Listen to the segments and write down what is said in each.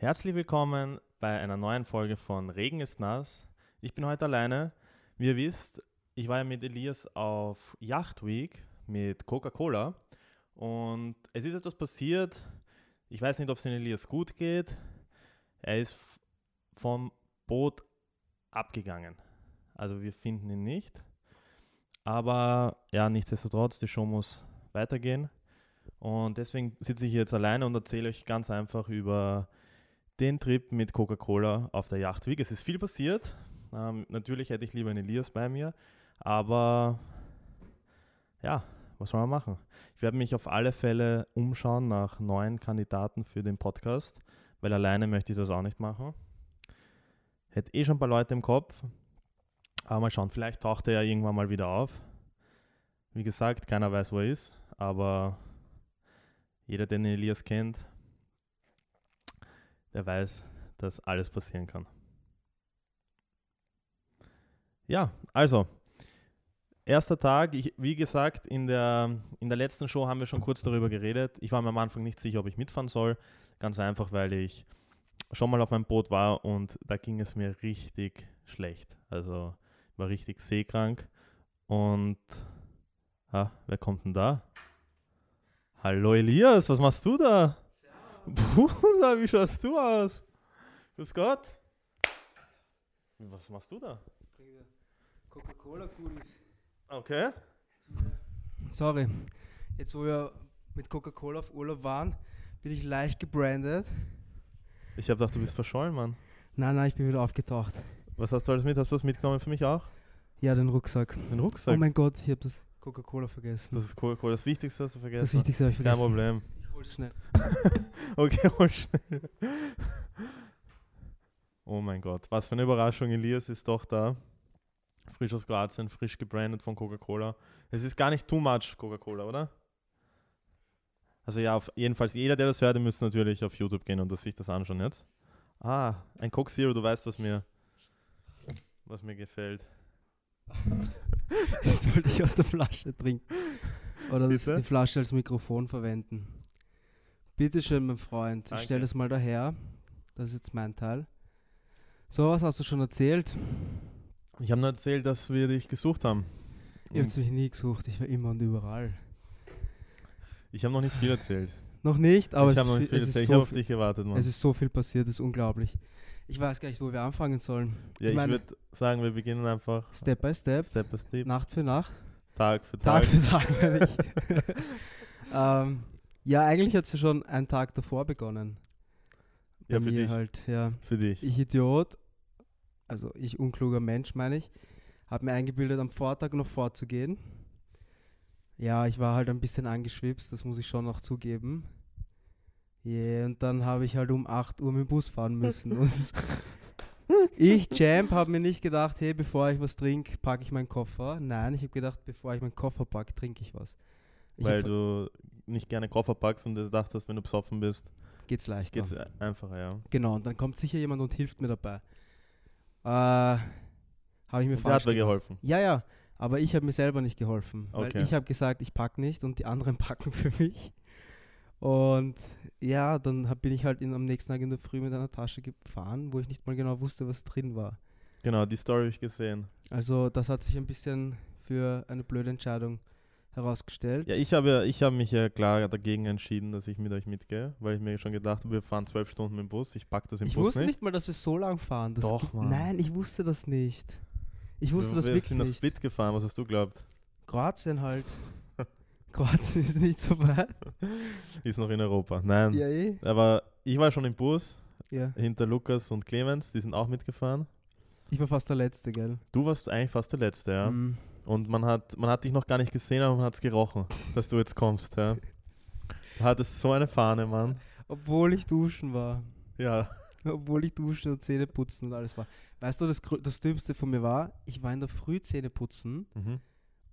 Herzlich willkommen bei einer neuen Folge von Regen ist nass. Ich bin heute alleine. Wie ihr wisst, ich war ja mit Elias auf Yacht Week mit Coca-Cola und es ist etwas passiert. Ich weiß nicht, ob es den Elias gut geht. Er ist vom Boot abgegangen. Also wir finden ihn nicht. Aber ja, nichtsdestotrotz, die Show muss weitergehen. Und deswegen sitze ich jetzt alleine und erzähle euch ganz einfach über den Trip mit Coca-Cola auf der Yacht Week. Es ist viel passiert. Ähm, natürlich hätte ich lieber einen Elias bei mir, aber ja, was soll man machen? Ich werde mich auf alle Fälle umschauen nach neuen Kandidaten für den Podcast, weil alleine möchte ich das auch nicht machen. Hätte eh schon ein paar Leute im Kopf, aber mal schauen, vielleicht taucht er ja irgendwann mal wieder auf. Wie gesagt, keiner weiß, wo er ist, aber jeder, der den Elias kennt, der weiß, dass alles passieren kann. Ja, also, erster Tag, ich, wie gesagt, in der, in der letzten Show haben wir schon kurz darüber geredet. Ich war mir am Anfang nicht sicher, ob ich mitfahren soll. Ganz einfach, weil ich schon mal auf einem Boot war und da ging es mir richtig schlecht. Also ich war richtig seekrank. Und ah, wer kommt denn da? Hallo Elias, was machst du da? Bruder, wie schaust du aus? Grüß Gott. Was machst du da? Coca-Cola-Goodies. Okay. Sorry, jetzt wo wir mit Coca-Cola auf Urlaub waren, bin ich leicht gebrandet. Ich habe gedacht, du bist verschollen, Mann. Nein, nein, ich bin wieder aufgetaucht. Was hast du alles mit? Hast du was mitgenommen für mich auch? Ja, den Rucksack. Den Oh Rucksack. mein Gott, ich habe das Coca-Cola vergessen. das ist Coca-Cola. Das Wichtigste hast du vergessen. Das Wichtigste habe ich Kein vergessen. Problem. Hol's schnell. Okay, hol schnell. Oh mein Gott. Was für eine Überraschung. Elias ist doch da. Frisch aus Kroatien, frisch gebrandet von Coca-Cola. Es ist gar nicht too much Coca-Cola, oder? Also ja, auf jedenfalls jeder, der das hört, der müsste natürlich auf YouTube gehen und das sich das anschauen jetzt. Ah, ein Coke Zero, du weißt, was mir, was mir gefällt. Jetzt wollte ich aus der Flasche trinken. Oder die Flasche als Mikrofon verwenden. Bitte schön, mein Freund. Ich Danke. stelle das mal daher. Das ist jetzt mein Teil. So, was hast du schon erzählt? Ich habe nur erzählt, dass wir dich gesucht haben. Ihr habt mich nie gesucht. Ich war immer und überall. Ich habe noch nicht viel erzählt. Noch nicht, aber ich habe noch nicht viel, erzählt. ist Ich habe so auf dich gewartet, Mann. es ist so viel passiert, es ist unglaublich. Ich weiß gar nicht, wo wir anfangen sollen. Ja, ich meine- würde sagen, wir beginnen einfach Step by Step, Step by Step, Nacht für Nacht, Tag für Tag. Tag für Tag. ich. ähm, ja, eigentlich hat es ja schon einen Tag davor begonnen. Bei Ja, für mir dich. halt, ja. Für dich. Ich Idiot, also ich unkluger Mensch, meine ich, habe mir eingebildet, am Vortag noch vorzugehen. Ja, ich war halt ein bisschen angeschwipst, das muss ich schon noch zugeben. Yeah, und dann habe ich halt um 8 Uhr mit dem Bus fahren müssen. und ich, Champ, habe mir nicht gedacht, hey, bevor ich was trinke, packe ich meinen Koffer. Nein, ich habe gedacht, bevor ich meinen Koffer packe, trinke ich was. Ich weil du nicht gerne Koffer packst und dir gedacht hast, wenn du besoffen bist, geht's leichter. geht's einfacher, ja. Genau, und dann kommt sicher jemand und hilft mir dabei. Äh, habe ich mir Und der falsch hat mir geholfen. Ja, ja, aber ich habe mir selber nicht geholfen. Weil Okay. ich habe gesagt, ich packe nicht und die anderen packen für mich. Und ja, dann hab, bin ich halt in, am nächsten Tag in der Früh mit einer Tasche gefahren, wo ich nicht mal genau wusste, was drin war. Genau, die Story habe ich gesehen. Also das hat sich ein bisschen für eine blöde Entscheidung herausgestellt. Ja, ich habe ich habe mich ja klar dagegen entschieden, dass ich mit euch mitgehe, weil ich mir schon gedacht habe, wir fahren zwölf Stunden mit dem Bus, ich packe das im Ich Bus wusste nicht. nicht mal, dass wir so lang fahren. Das Doch, Mann. Nein, ich wusste das nicht. Ich wusste wir, das wir wirklich sind nach nicht. Split gefahren, was hast du glaubt? Kroatien halt. Kroatien ist nicht so weit. Ist noch in Europa. Nein. Ja, eh. Aber ich war schon im Bus, Ja. hinter Lukas und Clemens, die sind auch mitgefahren. Ich war fast der Letzte, gell? Du warst eigentlich fast der Letzte, ja. Mm. Und man hat, man hat dich noch gar nicht gesehen, aber man hat es gerochen, dass du jetzt kommst, ja. Du hattest so eine Fahne, Mann. Obwohl ich duschen war. Ja. Obwohl ich duschen und Zähne putzen und alles war. Weißt du, das, das Dümmste von mir war, ich war in der Früh Zähne putzen Mhm.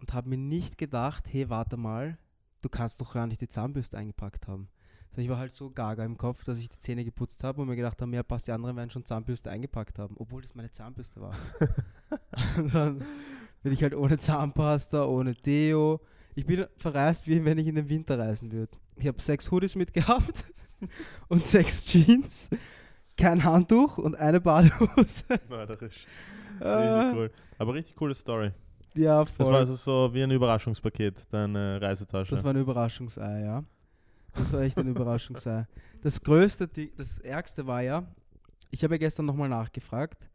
und habe mir nicht gedacht, hey, warte mal, du kannst doch gar nicht die Zahnbürste eingepackt haben. So, ich war halt so gaga im Kopf, dass ich die Zähne geputzt habe und mir gedacht habe, ja, passt, die anderen werden schon Zahnbürste eingepackt haben, obwohl das meine Zahnbürste war. dann bin ich halt ohne Zahnpasta, ohne Deo. Ich bin verreist, wie wenn ich in den Winter reisen würde. Ich habe sechs Hoodies mitgehabt und sechs Jeans. kein Handtuch und eine Badehose. Mörderisch. Richtig cool. Aber richtig coole Story. Ja, Das war voll. also so wie ein Überraschungspaket, deine Reisetasche. Das war ein Überraschungsei, ja. Das war echt ein Überraschungsei. Das größte, das ärgste war ja, ich habe ja gestern nochmal nachgefragt,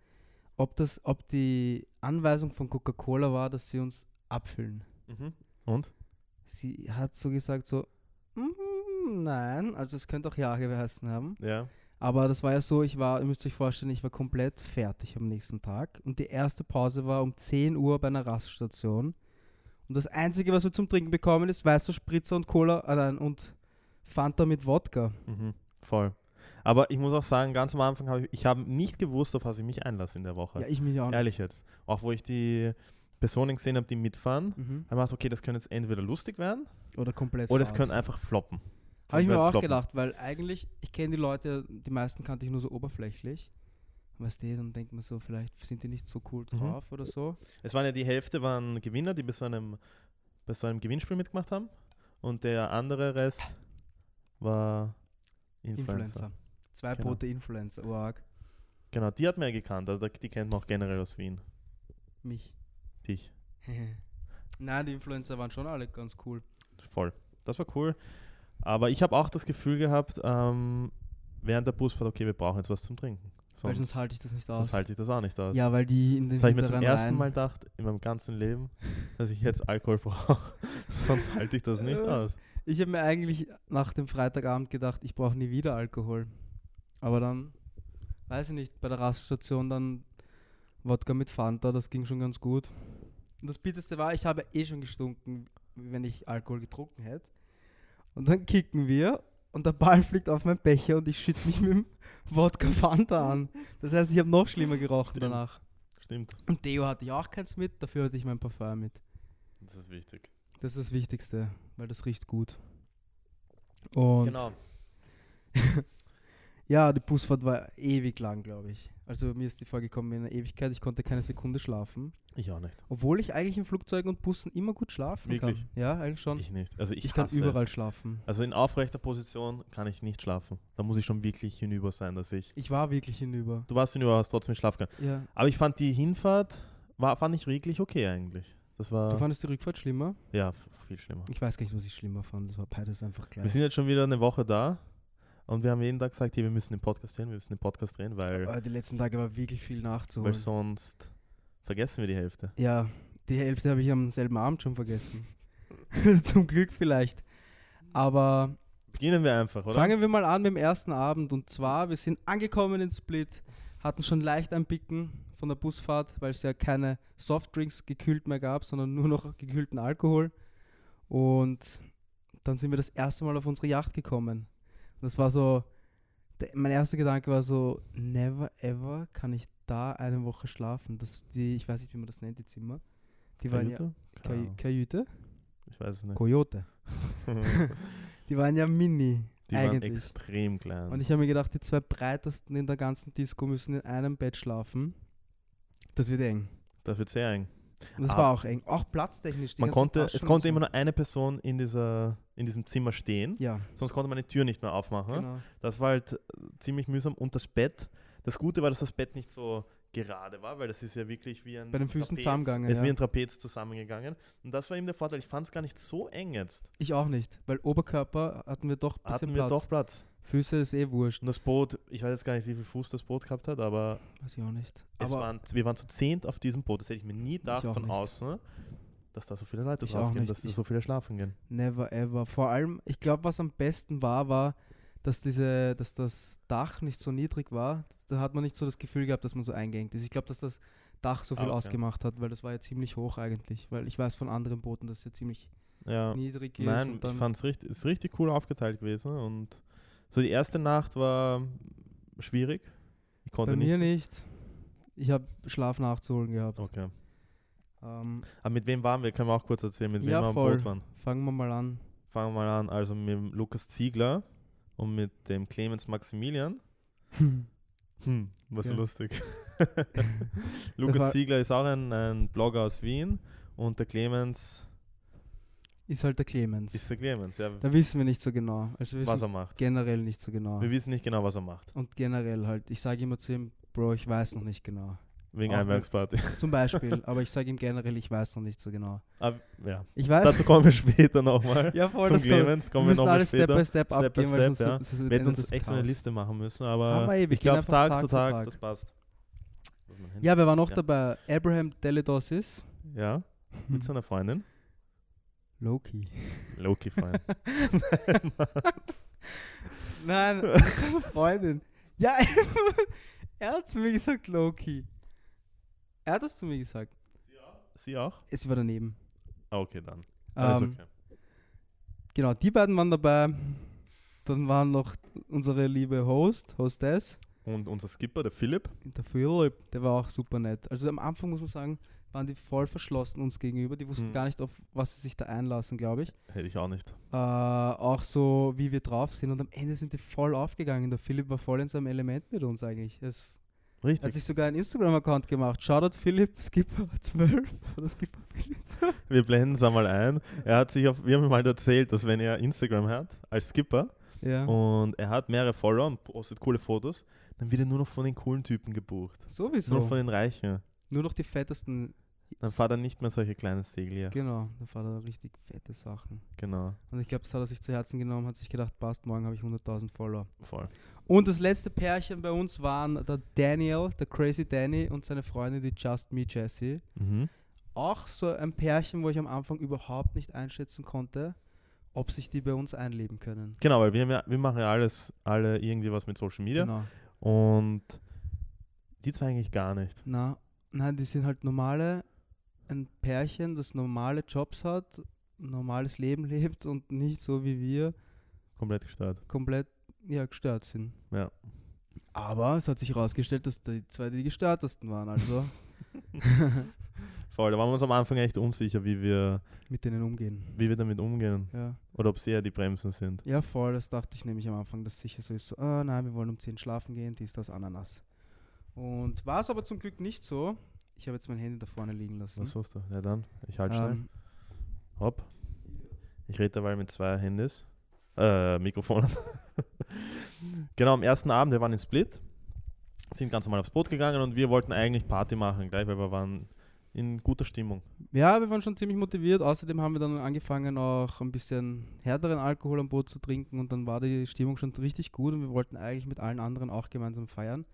ob, das, ob die Anweisung von Coca-Cola war, dass sie uns abfüllen. mhm. Und? Sie hat so gesagt, so, "Mm, nein, also es könnte auch Ja geheißen haben. Ja. Aber das war ja so, ich war, ihr müsst euch vorstellen, ich war komplett fertig am nächsten Tag. Und die erste Pause war um 10 Uhr bei einer Raststation. Und das Einzige, was wir zum Trinken bekommen, ist weißer Spritzer und Cola äh, nein, und Fanta mit Wodka. Mhm. Voll. Aber ich muss auch sagen, ganz am Anfang habe ich, ich habe nicht gewusst, auf was ich mich einlasse in der Woche. Ja, ich mich auch nicht. Ehrlich jetzt. Auch wo ich die Personen gesehen habe, die mitfahren, Mhm. habe ich gedacht, okay, das könnte jetzt entweder lustig werden Oder komplett oder es könnte einfach floppen. Habe ich mir auch floppen. gedacht, weil eigentlich, ich kenne die Leute, die meisten kannte ich nur so oberflächlich. Weißt du, dann denkt man so, vielleicht sind die nicht so cool Mhm. drauf oder so. Es waren ja die Hälfte waren Gewinner, die bei so einem, bei so einem Gewinnspiel mitgemacht haben. Und der andere Rest war Influencer. Influencer. Zwei Genau. Boote Influencer, urarg. Genau, die hat ja gekannt. Also die kennt man auch generell aus Wien. Mich. Dich. Nein, die Influencer waren schon alle ganz cool. Voll. Das war cool. Aber ich habe auch das Gefühl gehabt, ähm, während der Busfahrt, okay, wir brauchen jetzt was zum Trinken. Weil Sonst, sonst halte ich das nicht aus. sonst halte ich das auch nicht aus. Ja, weil die in den Das habe ich mir zum ersten Mal gedacht in meinem ganzen Leben, dass ich jetzt Alkohol brauche. Sonst halte ich das nicht aus. Ich habe mir eigentlich nach dem Freitagabend gedacht, ich brauche nie wieder Alkohol. Aber dann, weiß ich nicht, bei der Raststation dann Wodka mit Fanta, das ging schon ganz gut. Und das Bitterste war, ich habe eh schon gestunken, wenn ich Alkohol getrunken hätte. Und dann kicken wir und der Ball fliegt auf meinen Becher und ich schütte mich mit dem Wodka Fanta an. Das heißt, ich habe noch schlimmer gerochen Stimmt. danach. Stimmt. Und Deo hatte ich auch keins mit, dafür hatte ich mein Parfum mit. Das ist wichtig. Das ist das Wichtigste, weil das riecht gut. Und genau. ja, die Busfahrt war ewig lang, glaube ich. Also mir ist die vorgekommen in einer Ewigkeit. Ich konnte keine Sekunde schlafen. Ich auch nicht. Obwohl ich eigentlich in Flugzeugen und Bussen immer gut schlafen Wirklich? kann. Ja, eigentlich schon. Ich, Ich nicht. Also ich, kann hasse überall Es. schlafen. Also in aufrechter Position kann ich nicht schlafen. Da muss ich schon wirklich hinüber sein, dass ich. Ich war wirklich hinüber. Du warst hinüber, hast trotzdem schlafen können. Ja. Aber ich fand die Hinfahrt, war, fand ich wirklich okay eigentlich. Das war Du fandest die Rückfahrt schlimmer? ja viel schlimmer. Ich weiß gar nicht, was ich schlimmer fand. Das war beides einfach gleich. Wir sind jetzt schon wieder eine Woche da und wir haben jeden Tag gesagt, hey, wir müssen den Podcast drehen, wir müssen den Podcast drehen, weil, Aber die letzten Tage war wirklich viel weil nachzuholen. sonst vergessen wir die Hälfte. Ja, die Hälfte habe ich am selben Abend schon vergessen. Zum Glück vielleicht. Aber Beginnen wir einfach, oder? Fangen wir mal an mit dem ersten Abend. Und zwar, wir sind angekommen in Split, hatten schon leicht ein Picken von der Busfahrt, weil es ja keine Softdrinks gekühlt mehr gab, sondern nur noch gekühlten Alkohol. Und dann sind wir das erste Mal auf unsere Yacht gekommen. Und das war so, der, mein erster Gedanke war so, never ever kann ich da eine Woche schlafen. Das, die, ich weiß nicht, wie man das nennt, die Zimmer. Die waren ja Kajüte? Kaj Keine Kajüte? Ich weiß es nicht. Coyote. Die waren ja mini. Die waren eigentlich. extrem klein. Und ich habe mir gedacht, die zwei breitesten in der ganzen Disco müssen in einem Bett schlafen. Das wird eng. das wird sehr eng. Und das Ah. war auch eng. Auch platztechnisch. Man konnte, es konnte immer nur eine Person in, dieser, in diesem Zimmer stehen, Ja, sonst konnte man die Tür nicht mehr aufmachen. genau. Das war halt äh, ziemlich mühsam. Und das Bett, das Gute war, dass das Bett nicht so gerade war, weil das ist ja wirklich wie ein Bei den Füßen Trapez. zusammengegangen, Es ist ja. wie ein Trapez zusammengegangen. Und das war eben der Vorteil. Ich fand es gar nicht so eng jetzt. Ich auch nicht, weil Oberkörper hatten wir doch ein Hatten wir Platz. doch Platz. Füße ist eh wurscht. Und das Boot, ich weiß jetzt gar nicht, wie viel Fuß das Boot gehabt hat, aber, Weiß ich auch nicht. Aber waren, wir waren zu zehnt auf diesem Boot. Das hätte ich mir nie gedacht von nicht. außen, dass da so viele Leute Ich drauf gehen, dass da so viele schlafen gehen. never ever. Vor allem, ich glaube, was am besten war, war, dass diese, dass das Dach nicht so niedrig war. Da hat man nicht so das Gefühl gehabt, dass man so eingeengt ist. Ich glaube, dass das Dach so Ah, viel okay. ausgemacht hat, weil das war ja ziemlich hoch eigentlich. Weil ich weiß von anderen Booten, dass es ja ziemlich Ja. niedrig ist. Nein, ich fand es richtig, ist richtig cool aufgeteilt gewesen. Und so die erste Nacht war schwierig. Ich konnte Bei nicht. mir nicht. Ich habe Schlaf nachzuholen gehabt. Okay. Ähm, Aber mit wem waren wir? Können wir auch kurz erzählen, mit wem Ja, wir am voll. Boot waren. fangen wir mal an. Fangen wir mal an. Also mit Lukas Ziegler und mit dem Clemens Maximilian. Hm, was so Ja. lustig. Lukas Ziegler ist auch ein, ein Blogger aus Wien und der Clemens ist halt der Clemens. Ist der Clemens, ja. da wissen wir nicht so genau. Also Was er macht. generell nicht so genau. Wir wissen nicht genau, was er macht. Und generell halt, ich sage immer zu ihm, Bro, ich weiß noch nicht genau. Wegen Einweihungsparty. Zum Beispiel, aber ich sage ihm generell, ich weiß noch nicht so genau. Aber, ja. Ich weiß. Dazu kommen wir später nochmal. ja, voll, Zum das. Clemens Wir kommen wir nochmal alles Step später. by Step, Step by abgehen, weil Step, ja. das ist Wir hätten uns echt so eine Liste machen müssen, aber eh, wir ich glaube Tag Tag zu für Tag, Tag. das passt. Ja, wer war noch Ja. dabei? Abraham Deledosis. Ja, mit seiner Freundin. Loki. Loki-Freund. Nein, mit seiner Freundin. Ja, er hat zu mir gesagt Loki. Er hat das zu mir gesagt. Sie auch? Sie war daneben. Ah, okay, dann. Alles Ähm, okay. Genau, die beiden waren dabei. Dann waren noch unsere liebe Host, Hostess. Und unser Skipper, der Philipp. Der Philipp, der war auch super nett. Also am Anfang muss man sagen, waren die voll verschlossen uns gegenüber. Die wussten Hm. gar nicht, auf was sie sich da einlassen, glaube ich. Hätte ich auch nicht. Äh, auch so, wie wir drauf sind. Und am Ende sind die voll aufgegangen. Der Philipp war voll in seinem Element mit uns eigentlich. Es hat Richtig. sich sogar einen Instagram-Account gemacht. Shoutout Philipp, Skipper 12 oder Skipper Philipp. Wir blenden es einmal ein. Er hat sich auf, wir haben ihm halt erzählt, dass wenn er Instagram hat, als Skipper, Ja, und er hat mehrere Follower und postet coole Fotos, dann wird er nur noch von den coolen Typen gebucht. sowieso. Nur noch von den Reichen. Nur noch die fettesten. Dann fahrt er nicht mehr solche kleinen Segel hier. Genau, da fahrt er richtig fette Sachen. Genau, Und ich glaube, das hat er sich zu Herzen genommen, hat sich gedacht, passt, morgen habe ich 100.000 Follower. voll. Und das letzte Pärchen bei uns waren der Daniel, der Crazy Danny und seine Freundin, die Just Me Jessie. Mhm. Auch so ein Pärchen, wo ich am Anfang überhaupt nicht einschätzen konnte, ob sich die bei uns einleben können. Genau, weil wir, ja, wir machen ja alles, alle irgendwie was mit Social Media Genau. und die zwei eigentlich gar nicht. Na, nein, die sind halt normale, ein Pärchen, das normale Jobs hat, normales Leben lebt und nicht so wie wir Komplett gestört. komplett ja, gestört sind. Ja. Aber es hat sich herausgestellt, dass die zwei die gestörtesten waren, also Voll, da waren wir uns am Anfang echt unsicher, wie wir, mit denen umgehen. wie wir damit umgehen. Ja. Oder ob sie eher die Bremsen sind. ja, voll, das dachte ich nämlich am Anfang, dass sicher so ist, so, ah, nein, wir wollen um 10 schlafen gehen, dies, das, Ananas. Und war es aber zum Glück nicht so. Ich habe jetzt mein Handy da vorne liegen lassen. Was suchst du? Ja dann, ich halte schnell. ähm, Hopp. Ich rede dabei mit zwei Handys. Äh, Mikrofonen. genau, am ersten Abend, wir waren in Split, sind ganz normal aufs Boot gegangen und wir wollten eigentlich Party machen, gleich, weil wir waren in guter Stimmung. Ja, wir waren schon ziemlich motiviert. Außerdem haben wir dann angefangen, auch ein bisschen härteren Alkohol am Boot zu trinken und dann war die Stimmung schon richtig gut und wir wollten eigentlich mit allen anderen auch gemeinsam feiern.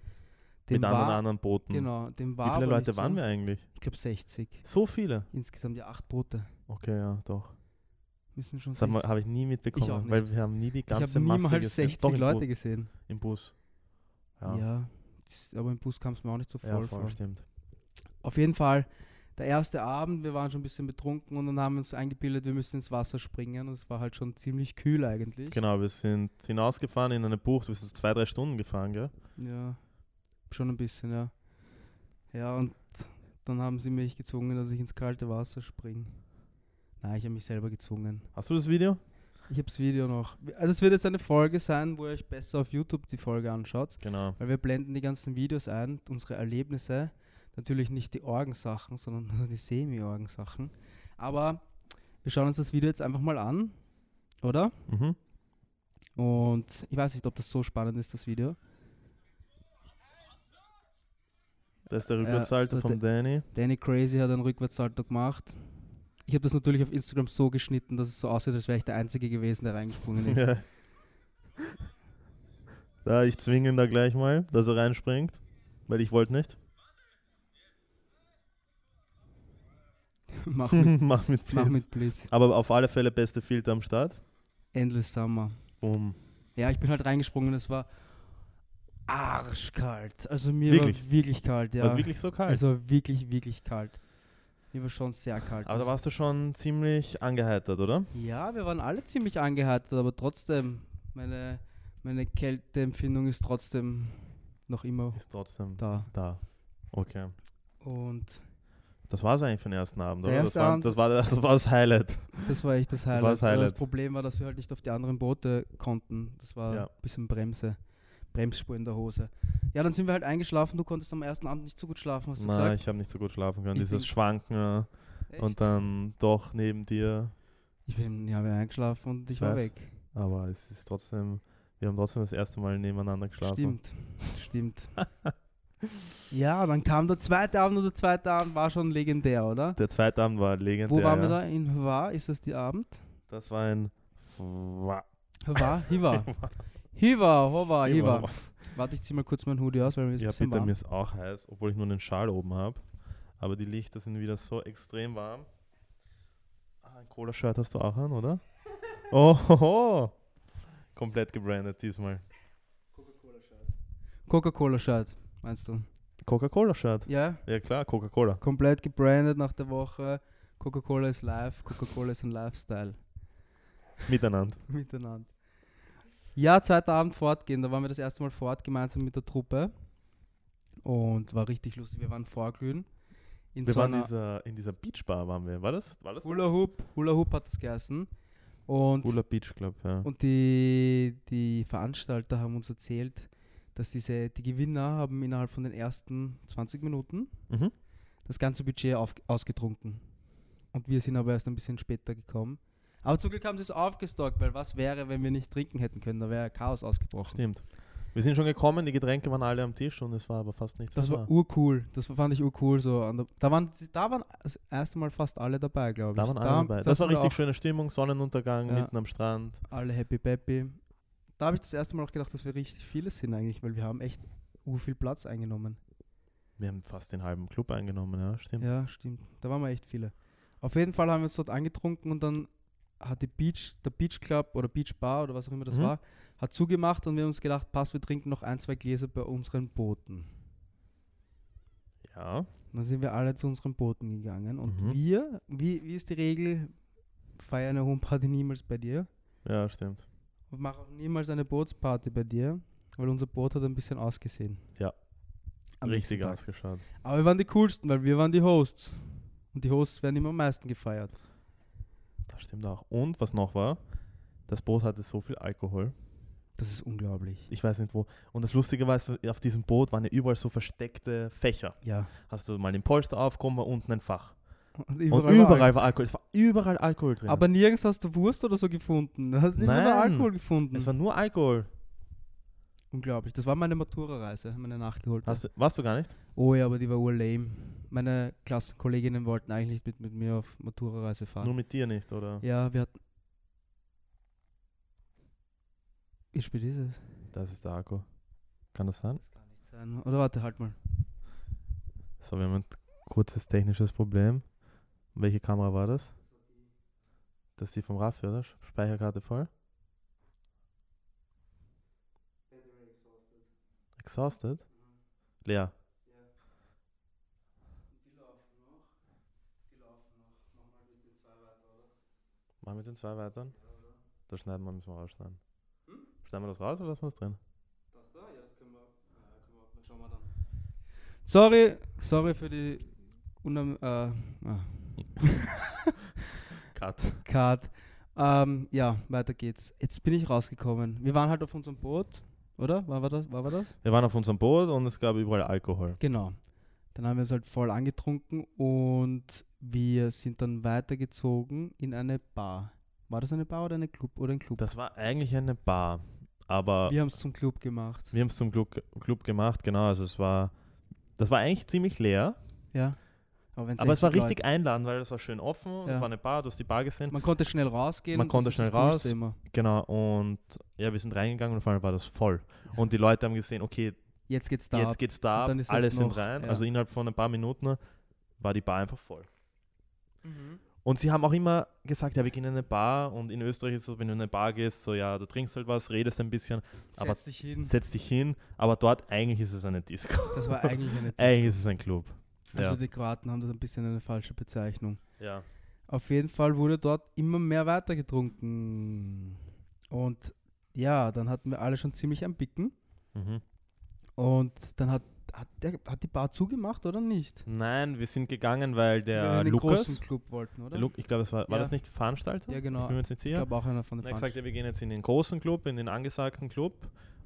Dem mit anderen war, anderen Booten. Genau, dem war Wie viele Leute waren so. wir eigentlich? Ich glaube 60. So viele. Insgesamt ja acht Boote. Okay, ja, doch. Müssen schon Das 60. habe ich nie mitbekommen, nicht. weil wir haben nie die ich ganze habe Masse niemals gesehen. 60 Doch, Leute Bu- gesehen. Im Bus. Ja, Ja, das, aber im Bus kam es mir auch nicht so voll, ja, voll vor. stimmt. Auf jeden Fall, der erste Abend, wir waren schon ein bisschen betrunken und dann haben wir uns eingebildet, wir müssen ins Wasser springen. Und es war halt schon ziemlich kühl eigentlich. Genau, wir sind hinausgefahren in eine Bucht, wir sind zwei, drei Stunden gefahren, gell? Ja, schon ein bisschen, ja. Ja, und dann haben sie mich gezwungen, dass ich ins kalte Wasser springe. Nein, ich habe mich selber gezwungen. Hast du das Video? Ich habe das Video noch. Also es wird jetzt eine Folge sein, wo ihr euch besser auf YouTube die Folge anschaut, Genau. weil wir blenden die ganzen Videos ein, unsere Erlebnisse. Natürlich nicht die Orgensachen, sondern nur die Semi-Orgensachen. Aber wir schauen uns das Video jetzt einfach mal an, oder? Mhm. Und ich weiß nicht, ob das so spannend ist, das Video. Das ist der Ja, Rückwärtssalto der- von Danny. Danny Crazy hat einen Rückwärtssalto gemacht. Ich habe das natürlich auf Instagram so geschnitten, dass es so aussieht, als wäre ich der Einzige gewesen, der reingesprungen ist. Ja. Da, ich zwinge ihn da gleich mal, dass er reinspringt, weil ich wollte nicht. mach, mit, Mach mit Blitz. mach mit Blitz. Aber auf alle Fälle beste Filter am Start. Endless Summer. Boom. Ja, ich bin halt reingesprungen es war arschkalt. Also mir Wirklich? war wirklich kalt, ja. War es wirklich so kalt? Also wirklich, wirklich kalt. Mir war schon sehr kalt. aber da warst du schon ziemlich angeheitert, oder? ja, wir waren alle ziemlich angeheitert, aber trotzdem, meine, meine Kälteempfindung ist trotzdem noch immer Ist trotzdem da. da. Okay. Und Das war es eigentlich für den ersten Abend, Der oder? Das erste war, Abend- das, war, das war das Highlight. Das war echt das war Highlight. das Aber Das Highlight. Problem war, dass wir halt nicht auf die anderen Boote konnten. Das war Ja. ein bisschen Bremse. Bremsspur in der Hose. Ja, dann sind wir halt eingeschlafen. Du konntest am ersten Abend nicht so gut schlafen, hast du Nein, gesagt? ich habe nicht so gut schlafen können. Ich Dieses Schwanken Echt? und dann doch neben dir Ich bin ja eingeschlafen und ich war Weiß. weg. Aber es ist trotzdem, wir haben trotzdem das erste Mal nebeneinander geschlafen. Stimmt, stimmt. ja, dann kam der zweite Abend und der zweite Abend war schon legendär, oder? Der zweite Abend war legendär. Wo waren wir ja. da? In Hvar? Ist das die Abend? Das war ein. Wa- Hvar? Hiva. Hiva, Hova, Hiva. Warte, ich zieh mal kurz meinen Hoodie aus, weil mir ist ein Ja, bisschen bitte, warm. mir ist auch heiß, obwohl ich nur einen Schal oben habe. Aber die Lichter sind wieder so extrem warm. Ah, ein Cola-Shirt hast du auch an, oder? Oh, hoho. komplett gebrandet diesmal. Coca-Cola-Shirt, meinst du? Coca-Cola-Shirt. Ja, Ja klar, Coca-Cola. komplett gebrandet nach der Woche. Coca-Cola ist live, Coca-Cola ist ein Lifestyle. Miteinander. Miteinander. Ja, zweiter Abend fortgehen. Da waren wir das erste Mal fort, gemeinsam mit der Truppe. Und war richtig lustig. Wir waren vorglühen. In Wir so waren dieser, in dieser Beachbar, waren wir. War das? War das das? Hula Hoop. Hula Hoop hat das geheißen. Und, Hula Beach Club, ja. und die, die Veranstalter haben uns erzählt, dass diese, die Gewinner haben innerhalb von den ersten 20 Minuten Mhm. das ganze Budget auf, ausgetrunken. Und wir sind aber erst ein bisschen später gekommen. Aber zum Glück haben sie es aufgestockt, weil was wäre, wenn wir nicht trinken hätten können? Da wäre Chaos ausgebrochen. Stimmt. Wir sind schon gekommen, die Getränke waren alle am Tisch und es war aber fast nichts Das war da. urcool. Das fand ich urcool. So da, waren, da waren das erste Mal fast alle dabei, glaube ich. Da waren alle dabei. Das war sind wir richtig schöne Stimmung, Sonnenuntergang Ja. mitten am Strand. Alle happy peppy. Da habe ich das erste Mal auch gedacht, dass wir richtig viele sind eigentlich, weil wir haben echt ur viel Platz eingenommen. Wir haben fast den halben Club eingenommen, ja, stimmt. Ja, stimmt. Da waren wir echt viele. Auf jeden Fall haben wir uns dort angetrunken und dann hat die Beach, der Beach Club oder Beach Bar oder was auch immer das Mhm. war, hat zugemacht und wir haben uns gedacht, passt, wir trinken noch ein, zwei Gläser bei unseren Booten. Ja. Und dann sind wir alle zu unseren Booten gegangen und Mhm. wir, wie, wie ist die Regel, feiern eine Homeparty niemals bei dir Ja, stimmt. und machen auch niemals eine Bootsparty bei dir, weil unser Boot hat ein bisschen ausgesehen. Ja. Am Richtig ausgeschaut. Aber wir waren die coolsten, weil wir waren die Hosts. Und die Hosts werden immer am meisten gefeiert. Das stimmt auch. Und was noch war, das Boot hatte so viel Alkohol. Das ist unglaublich. Ich weiß nicht wo. Und das Lustige war, auf diesem Boot waren ja überall so versteckte Fächer. Ja. Hast du mal den Polster aufgekommen, war unten ein Fach. Und Und überall überall, war war Alkohol. Es war überall Alkohol drin. Aber nirgends hast du Wurst oder so gefunden. Du hast immer nur. Alkohol gefunden. es war nur Alkohol. Unglaublich. Das war meine Matura-Reise, meine nachgeholt. Hast du, warst du gar nicht? Oh ja, aber die war urlame. Meine Klassenkolleginnen wollten eigentlich mit, mit mir auf Matura-Reise fahren. Nur mit dir nicht, oder? ja, wir hatten. Wie spät ist es? Das ist der Akku. Kann das sein? Das kann nicht sein. Oder warte, halt mal. So, wir haben ein kurzes technisches Problem. Welche Kamera war das? Das ist die vom Raffi, oder? Speicherkarte voll? Exhausted? Leer. Machen wir den zwei weiter? Das schneiden wir, müssen wir rausschneiden. Schneiden wir das raus oder lassen wir das drin? Das da? Ja, das können wir. Ja, können wir schauen wir dann. Sorry, sorry für die unam äh, ah, Cut. Card. Ähm, ja, weiter geht's. Jetzt bin ich rausgekommen. Wir waren halt auf unserem Boot, oder? War, war, das, war, war das? Wir waren auf unserem Boot und es gab überall Alkohol. Genau. Dann haben wir es halt voll angetrunken und wir sind dann weitergezogen in eine Bar. War das eine Bar oder eine Club oder ein Club? Das war eigentlich eine Bar, aber wir haben es zum Club gemacht. Wir haben es zum Club, Club gemacht, genau. Also es war, das war eigentlich ziemlich leer, Ja. Aber, aber es war 60 richtig einladend, weil es war schön offen. Ja. Es war eine Bar, du hast die Bar gesehen. Leute- Man konnte schnell rausgehen. Man konnte schnell raus. Immer. Genau. Und ja, wir sind reingegangen und auf einmal war das voll. Und die Leute haben gesehen, okay, Jetzt geht's da. jetzt ab. geht's da, ab, dann ist das alle sind noch- rein. ja. Also innerhalb von ein paar Minuten war die Bar einfach voll. Mhm. Und sie haben auch immer gesagt, ja, wir gehen in eine Bar. Und in Österreich ist es so, wenn du in eine Bar gehst, so ja, du trinkst halt was, redest ein bisschen, aber Setz dich hin. setzt dich hin. Aber dort eigentlich ist es eine Disco. Das war eigentlich eine eigentlich ist es ein Club. Also ja. die Kroaten haben das ein bisschen eine falsche Bezeichnung. ja. Auf jeden Fall wurde dort immer mehr weiter getrunken. Und ja, dann hatten wir alle schon ziemlich am Bicken. Mhm. Und dann hat, hat, der, hat die Bar zugemacht oder nicht? Nein, wir sind gegangen, weil der wir in den Lukas, großen Club wollten, oder? der Lu ich glaube, es war, war Ja. das nicht der Veranstalter? Ja, genau. Ich bin mir jetzt nicht ich sicher. glaube auch einer von Er den hat gesagt, Veranstaltern. ja, wir gehen jetzt in den großen Club, in den angesagten Club.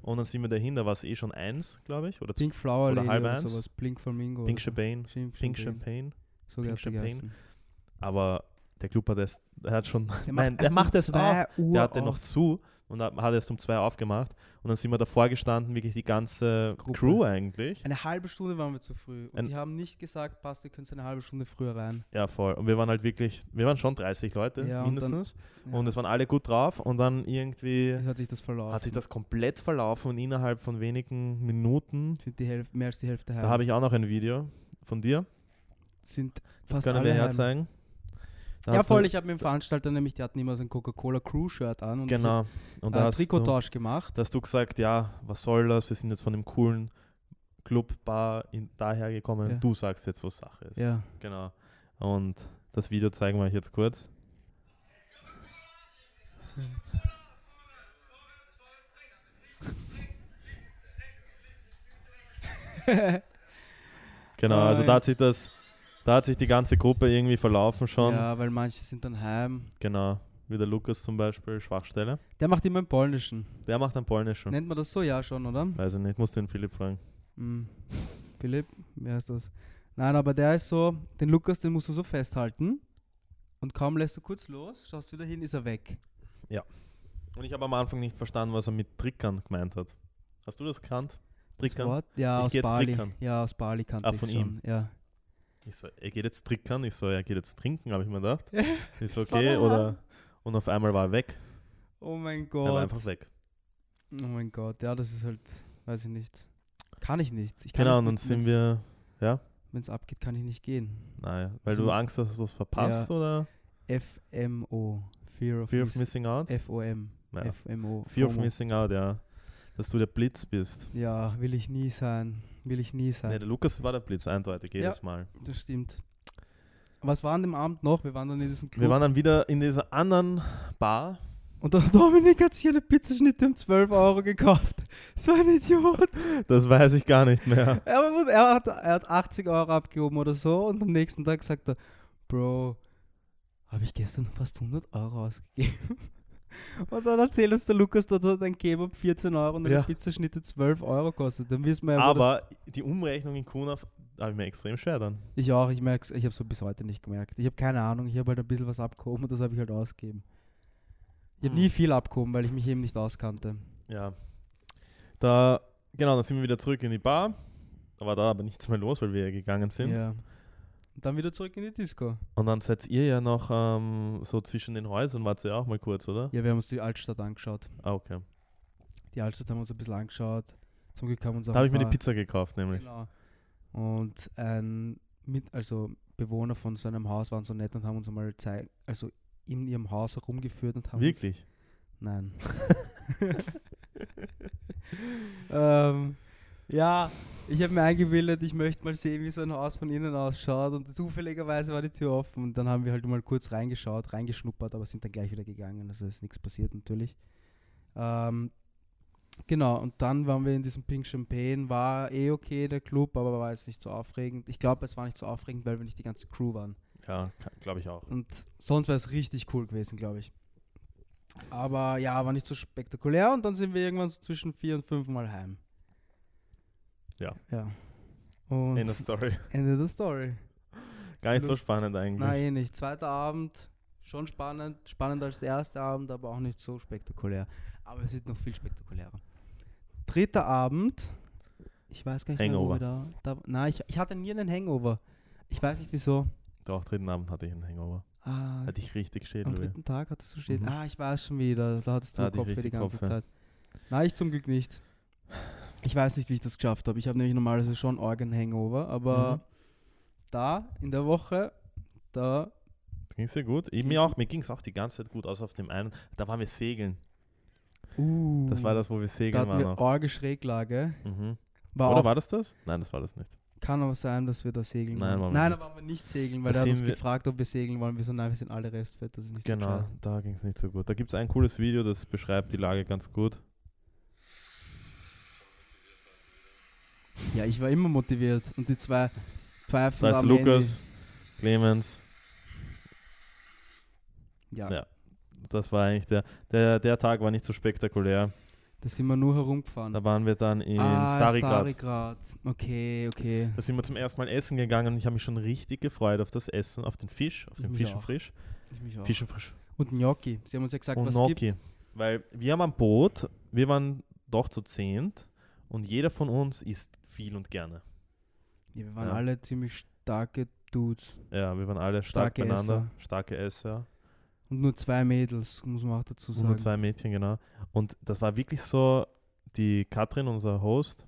Und dann sind wir dahin, da war es eh schon eins, glaube ich. Oder Pink Flower oder halb oder eins. sowas. Pink Flamingo. Pink. Champagne. Pink Champagne. So Pink Champagne. Aber der Club hat erst, der hat schon, Der nein, der macht zwei auf. Uhr Der hatte auf. noch zu und da hat erst um zwei aufgemacht. Und dann sind wir davor gestanden, wirklich die ganze Gruppe. Crew eigentlich. Eine halbe Stunde waren wir zu früh. Und Ein- die haben nicht gesagt, passt, ihr könnt eine halbe Stunde früher rein. Ja, voll. Und wir waren halt wirklich, wir waren schon 30 Leute Ja, und dann- mindestens. Ja. Und es waren alle gut drauf. Und dann irgendwie Jetzt hat sich das verlaufen. hat sich das komplett verlaufen und innerhalb von wenigen Minuten, sind die Hälfte, mehr als die Hälfte heim. da habe ich auch noch ein Video von dir. sind Das können wir heim. herzeigen. Da Ja, du- voll. Ich habe mit dem Veranstalter nämlich, die hatten immer so ein Coca-Cola Crew-Shirt an und Genau. Und da äh, hast du, Trikottausch gemacht. da hast du gesagt, ja, was soll das? Wir sind jetzt von dem coolen Club, Bar in, daher gekommen. Ja. Du sagst jetzt, was Sache ist. Ja. Genau. Und das Video zeigen wir euch jetzt kurz. Genau, also da hat sich das, da hat sich die ganze Gruppe irgendwie verlaufen schon. ja, weil manche sind dann heim. Genau. Wie der Lukas zum Beispiel, Schwachstelle. Der macht immer im Polnischen. Der macht einen polnischen. Nennt man das so? Ja, schon, oder? Weiß ich nicht, muss den Philipp fragen. Hm. Philipp, wer ist das? Nein, aber der ist so, den Lukas, den musst du so festhalten. Und kaum lässt du kurz los, schaust wieder hin, ist er weg. Und ich habe am Anfang nicht verstanden, was er mit Trickern gemeint hat. Hast du das gekannt? Das Trickern? Wort? Ja, Ich aus Bali. trickern. Ja, aus Bali kannte Ah, von ihm. Ja. Ich so, er geht jetzt trickern. Ich so, er geht jetzt trinken, habe ich mir gedacht. Ist war okay, der oder? Und auf einmal war er weg. Oh mein Er war Gott. einfach weg. Oh mein Gott, ja, das ist halt, weiß ich nicht. Kann ich nicht. Ich kann Genau, und nicht dann sind wir, ja, Wenn es abgeht, kann ich nicht gehen. naja, weil So- du Angst hast, dass du was verpasst, oder? FMO. Fear of, Fear of miss Missing Out? FOM. Ja. FMO. Fear of FOMO. Missing Out, ja. Dass du der Blitz bist. Ja, will ich nie sein. Will ich nie sein. Nee, der Lukas war der Blitz, eindeutig, jedes Mal. Das stimmt. Was war an dem Abend noch? Wir waren dann in diesem Club. Wir waren dann wieder in dieser anderen Bar. und der Dominik hat sich eine Pizzaschnitte um 12 Euro gekauft. So ein Idiot. Das weiß ich gar nicht mehr. Er, er, hat, er hat 80 Euro abgehoben oder so und am nächsten Tag sagt er, Bro, habe ich gestern fast 100 Euro ausgegeben. Und dann erzählt uns der Lukas, dort hat ein Kebab 14 Euro und eine Ja. Pizzaschnitte 12 Euro kostet. Dann wissen wir ja, Aber die Umrechnung in Kuna habe ich mir extrem schwer dann. Ich auch, ich merke ich habe es bis heute nicht gemerkt. Ich habe keine Ahnung, ich habe halt ein bisschen was abgehoben und das habe ich halt ausgegeben. Ich habe Hm. nie viel abgehoben, weil ich mich eben nicht auskannte. Ja. Da, genau, dann sind wir wieder zurück in die Bar. Da war da aber nichts mehr los, weil wir ja gegangen sind. Ja. Und dann wieder zurück in die Disco. Und dann seid ihr ja noch ähm, so zwischen den Häusern, wart ihr auch mal kurz, oder? Ja, wir haben uns die Altstadt angeschaut. Ah, okay. Die Altstadt haben wir uns ein bisschen angeschaut. Zum Glück haben wir uns auch Da habe ich mir die Pizza gekauft, nämlich. Genau. Und ein mit, also Bewohner von so einem Haus waren so nett und haben uns einmal zeig, also in ihrem Haus herumgeführt und haben uns Wirklich? Nein. ähm, ja, ich habe mir eingebildet, ich möchte mal sehen, wie so ein Haus von innen ausschaut. Und zufälligerweise war die Tür offen. Und dann haben wir halt mal kurz reingeschaut, reingeschnuppert, aber sind dann gleich wieder gegangen. Also ist nichts passiert natürlich. Ähm, genau, und dann waren wir in diesem Pink Champagne. War eh okay, der Club, aber war jetzt nicht so aufregend. Ich glaube, es war nicht so aufregend, weil wir nicht die ganze Crew waren. Ja, glaube ich auch. Und sonst wäre es richtig cool gewesen, glaube ich. Aber ja, war nicht so spektakulär und dann sind wir irgendwann so zwischen vier und fünf Mal heim. Ja. Ja. Und End of Story. Ende der Story. Gar nicht so spannend eigentlich. Nein, nicht. Zweiter Abend, schon spannend. Spannender als der erste Abend, aber auch nicht so spektakulär. Aber es ist noch viel spektakulärer. Dritter Abend. Ich weiß gar nicht mehr, wo da, da Nein, ich, ich hatte nie einen Hangover. Ich weiß nicht wieso. Doch, dritten Abend hatte ich einen Hangover. Ah, Hatte ich richtig Am Schädel. dritten Tag hattest du stehen. Mhm. Ah, ich weiß schon wieder. Da hattest du Da Kopf für die ganze Kopf, ja. Zeit. Nein, ich zum Glück nicht. Ich weiß nicht, wie ich das geschafft habe. Ich habe nämlich normalerweise schon Organ-Hangover, aber Mhm. da in der Woche, da. Ging es dir gut? Ich, mir auch, mir ging es auch die ganze Zeit gut, außer auf dem einen. Da waren wir segeln. Uh, Das war das, wo wir Da segeln hatten waren wir auch. Orge-Schräglage. Mhm. War Oder war das das? Nein, das war das nicht. kann aber sein, dass wir da segeln Nein, wollen. Nein, da waren wir nicht segeln, weil Da er hat uns gefragt, ob wir segeln wollen. Wir so, nein, wir sind alle restfett, das ist nicht Genau, so da ging es nicht so gut. Da gibt es ein cooles Video, das beschreibt die Lage ganz gut. Ja, ich war immer motiviert. Und die zwei Pfeifen Da ist am Lukas, Clemens. Ja, Ja. das war eigentlich der, der, der Tag war nicht so spektakulär. da sind wir nur herumgefahren. Da waren wir dann in ah, Starigrad. Starigrad. Okay, okay. Da sind wir zum ersten Mal essen gegangen und ich habe mich schon richtig gefreut auf das Essen, auf den Fisch, auf den mich Fisch und. Frisch. Ich mich auch. Fisch und frisch. Und Gnocchi. Sie haben uns ja gesagt, und was es gibt. Gnocchi. Weil wir haben ein Boot, wir waren doch zu zehnt und jeder von uns isst viel und gerne. Ja, wir waren Ja. alle ziemlich starke Dudes. Ja, wir waren alle stark Starke beieinander, starke Esser. Und nur zwei Mädels, muss man auch dazu Und sagen. nur zwei Mädchen, genau. Und das war wirklich so, die Katrin, unser Host,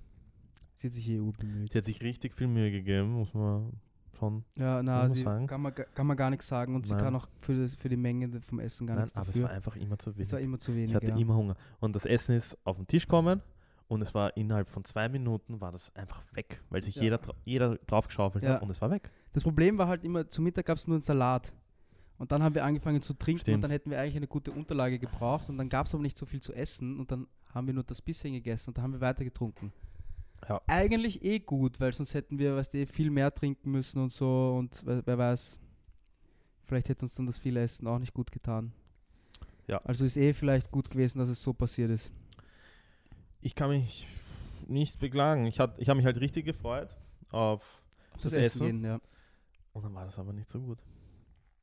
Sie hat sich EU bemüht. die hat sich richtig viel Mühe gegeben, muss man schon. Ja, na, sie sagen. kann man, kann man gar nichts sagen und sie Nein. kann auch für, das, für die Menge vom Essen gar Nein, nichts aber es dafür. war einfach immer zu Es wenig. war immer zu wenig. Ich hatte ja. immer Hunger. Und das Essen ist auf den Tisch gekommen und es war innerhalb von zwei Minuten war das einfach weg, weil sich Ja. jeder, jeder drauf geschaufelt Ja. hat und es war weg. Das Problem war halt immer, zu Mittag gab es nur einen Salat. Und dann haben wir angefangen zu trinken und Stimmt. dann hätten wir eigentlich eine gute Unterlage gebraucht und dann gab es aber nicht so viel zu essen und dann haben wir nur das bisschen gegessen und dann haben wir weiter getrunken. Ja. Eigentlich eh gut, weil sonst hätten wir, weißt du, eh viel mehr trinken müssen und so und wer, wer weiß, vielleicht hätte uns dann das viele Essen auch nicht gut getan. Ja. Also ist eh vielleicht gut gewesen, dass es so passiert ist. Ich kann mich nicht beklagen. Ich, hat- ich habe mich halt richtig gefreut auf Auf Das Essen? gehen, ja. und dann war das aber nicht so gut.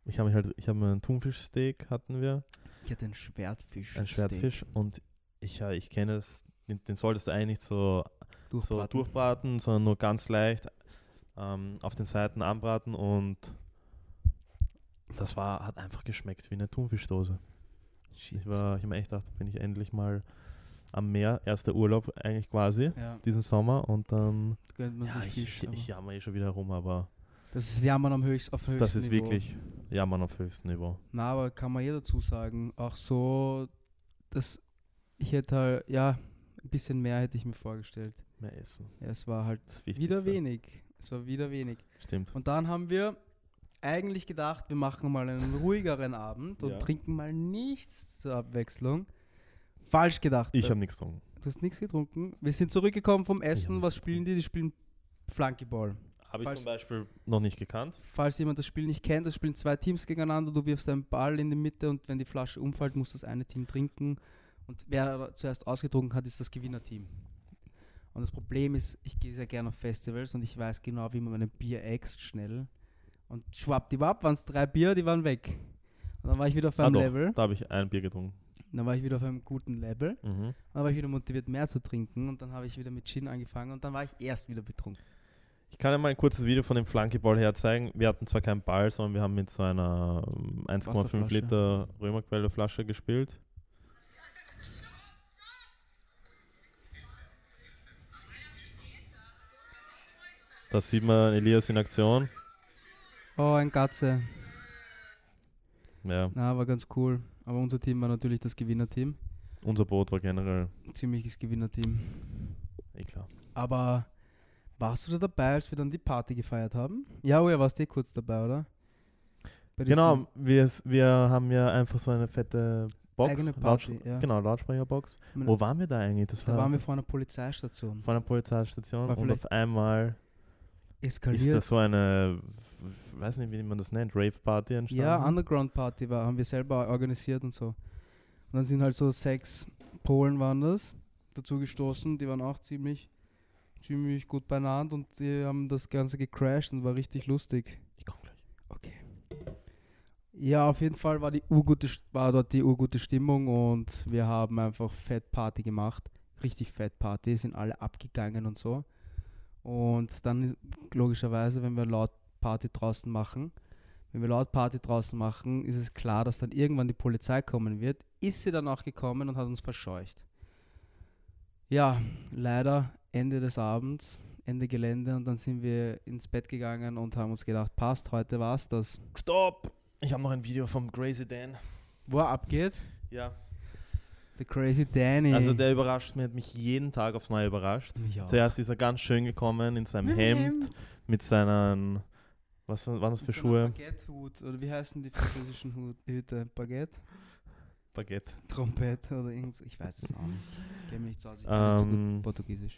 Ich habe mich halt, ich habe einen Thunfischsteak hatten wir, Ich hatte einen Schwertfisch. ein Schwertfisch und ich, ja, ich kenne es, den, den solltest du eigentlich nicht so so Durchbraten. durchbraten, sondern nur ganz leicht ähm, auf den Seiten anbraten und das war, hat einfach geschmeckt wie eine Thunfischdose. Shit. Ich war, ich habe mir echt gedacht, bin ich endlich mal am Meer, erster Urlaub eigentlich quasi, ja, diesen Sommer und dann, gönnt man ja, sich ich, ich, ich jammer eh schon wieder rum, aber Das ist Jammern am höchst, auf höchstem das ist Niveau. wirklich Jammern auf höchstem Niveau. Na, aber kann man eh dazu sagen, auch so, dass ich hätte halt, ja, ein bisschen mehr hätte ich mir vorgestellt. Mehr essen, Ja, es war halt wieder wenig. Es war wieder wenig. Stimmt. Und dann haben wir eigentlich gedacht, wir machen mal einen ruhigeren Abend und Ja. trinken mal nichts zur Abwechslung. Falsch gedacht. Ich habe nichts getrunken. du hast nichts getrunken. Wir sind zurückgekommen vom Essen. Was spielen die? Die spielen Flunkyball. Habe ich Falls- zum Beispiel noch nicht gekannt. Falls jemand das Spiel nicht kennt, das spielen zwei Teams gegeneinander. Du wirfst einen Ball in die Mitte und wenn die Flasche umfällt, muss das eine Team trinken. Und wer zuerst ausgetrunken hat, ist das Gewinnerteam. Und das Problem ist, ich gehe sehr gerne auf Festivals und ich weiß genau, wie man mein Bier äxt schnell. Und schwappdiwapp waren es drei Bier, die waren weg. Und dann war ich wieder auf Ah, einem doch, Level. da habe ich ein Bier getrunken. Dann war ich wieder auf einem guten Level. Mhm. Dann war ich wieder motiviert, mehr zu trinken. Und dann habe ich wieder mit Gin angefangen und dann war ich erst wieder betrunken. Ich kann ja mal ein kurzes Video von dem Flunkyball herzeigen. Wir hatten zwar keinen Ball, sondern wir haben mit so einer ähm, 1,5 Wasserflasche. Liter Römerquelle-Flasche gespielt. Da sieht man Elias in Aktion. Oh, ein Gatze. Ja, Na, war ganz cool. Aber unser Team war natürlich das Gewinnerteam. unser Boot war generell Ziemliches Gewinnerteam. eh klar. Aber warst du da dabei, als wir dann die Party gefeiert haben? Ja, oh ja, warst du eh kurz dabei, oder? Genau, wir, wir haben ja einfach so eine fette Box. Eigene Party, ja. Genau, Lautsprecherbox. Meine- Wo waren wir da eigentlich? Das Da waren wir vor einer Polizeistation. vor einer Polizeistation War und auf einmal Eskaliert. ist da so eine, weiß nicht, wie man das nennt, Rave-Party entstanden. ja, Underground Party war, haben wir selber organisiert und so. Und dann sind halt so sechs Polen waren das dazu gestoßen, die waren auch ziemlich, ziemlich gut beieinander und die haben das Ganze gecrashed und war richtig lustig. Ich komm gleich. Okay. Ja, auf jeden Fall war, die urgute, war dort die urgute Stimmung und wir haben einfach Fett Party gemacht. Richtig Fett Party, sind alle abgegangen und so. Und dann logischerweise, wenn wir laut Party draußen machen, wenn wir laut Party draußen machen, ist es klar, dass dann irgendwann die Polizei kommen wird. Ist sie dann auch gekommen und hat uns verscheucht. Ja, leider Ende des Abends, Ende Gelände und dann sind wir ins Bett gegangen und haben uns gedacht, passt, heute war's das. Stopp! Ich habe noch ein Video vom Crazy Dan. Wo er abgeht, Ja. Der Crazy Danny. Also der überrascht mich, hat mich jeden Tag aufs Neue überrascht. Zuerst ist er ganz schön gekommen in seinem Hemd, mit seinen, was waren das für Schuhe? Baguette-Hut, oder wie heißen die französischen Hut, Hüte? Baguette? Baguette. Trompete oder irgend so, ich weiß es auch nicht. Ich kenne mich nicht so aus, ich kann nicht so Ähm, gut Portugiesisch.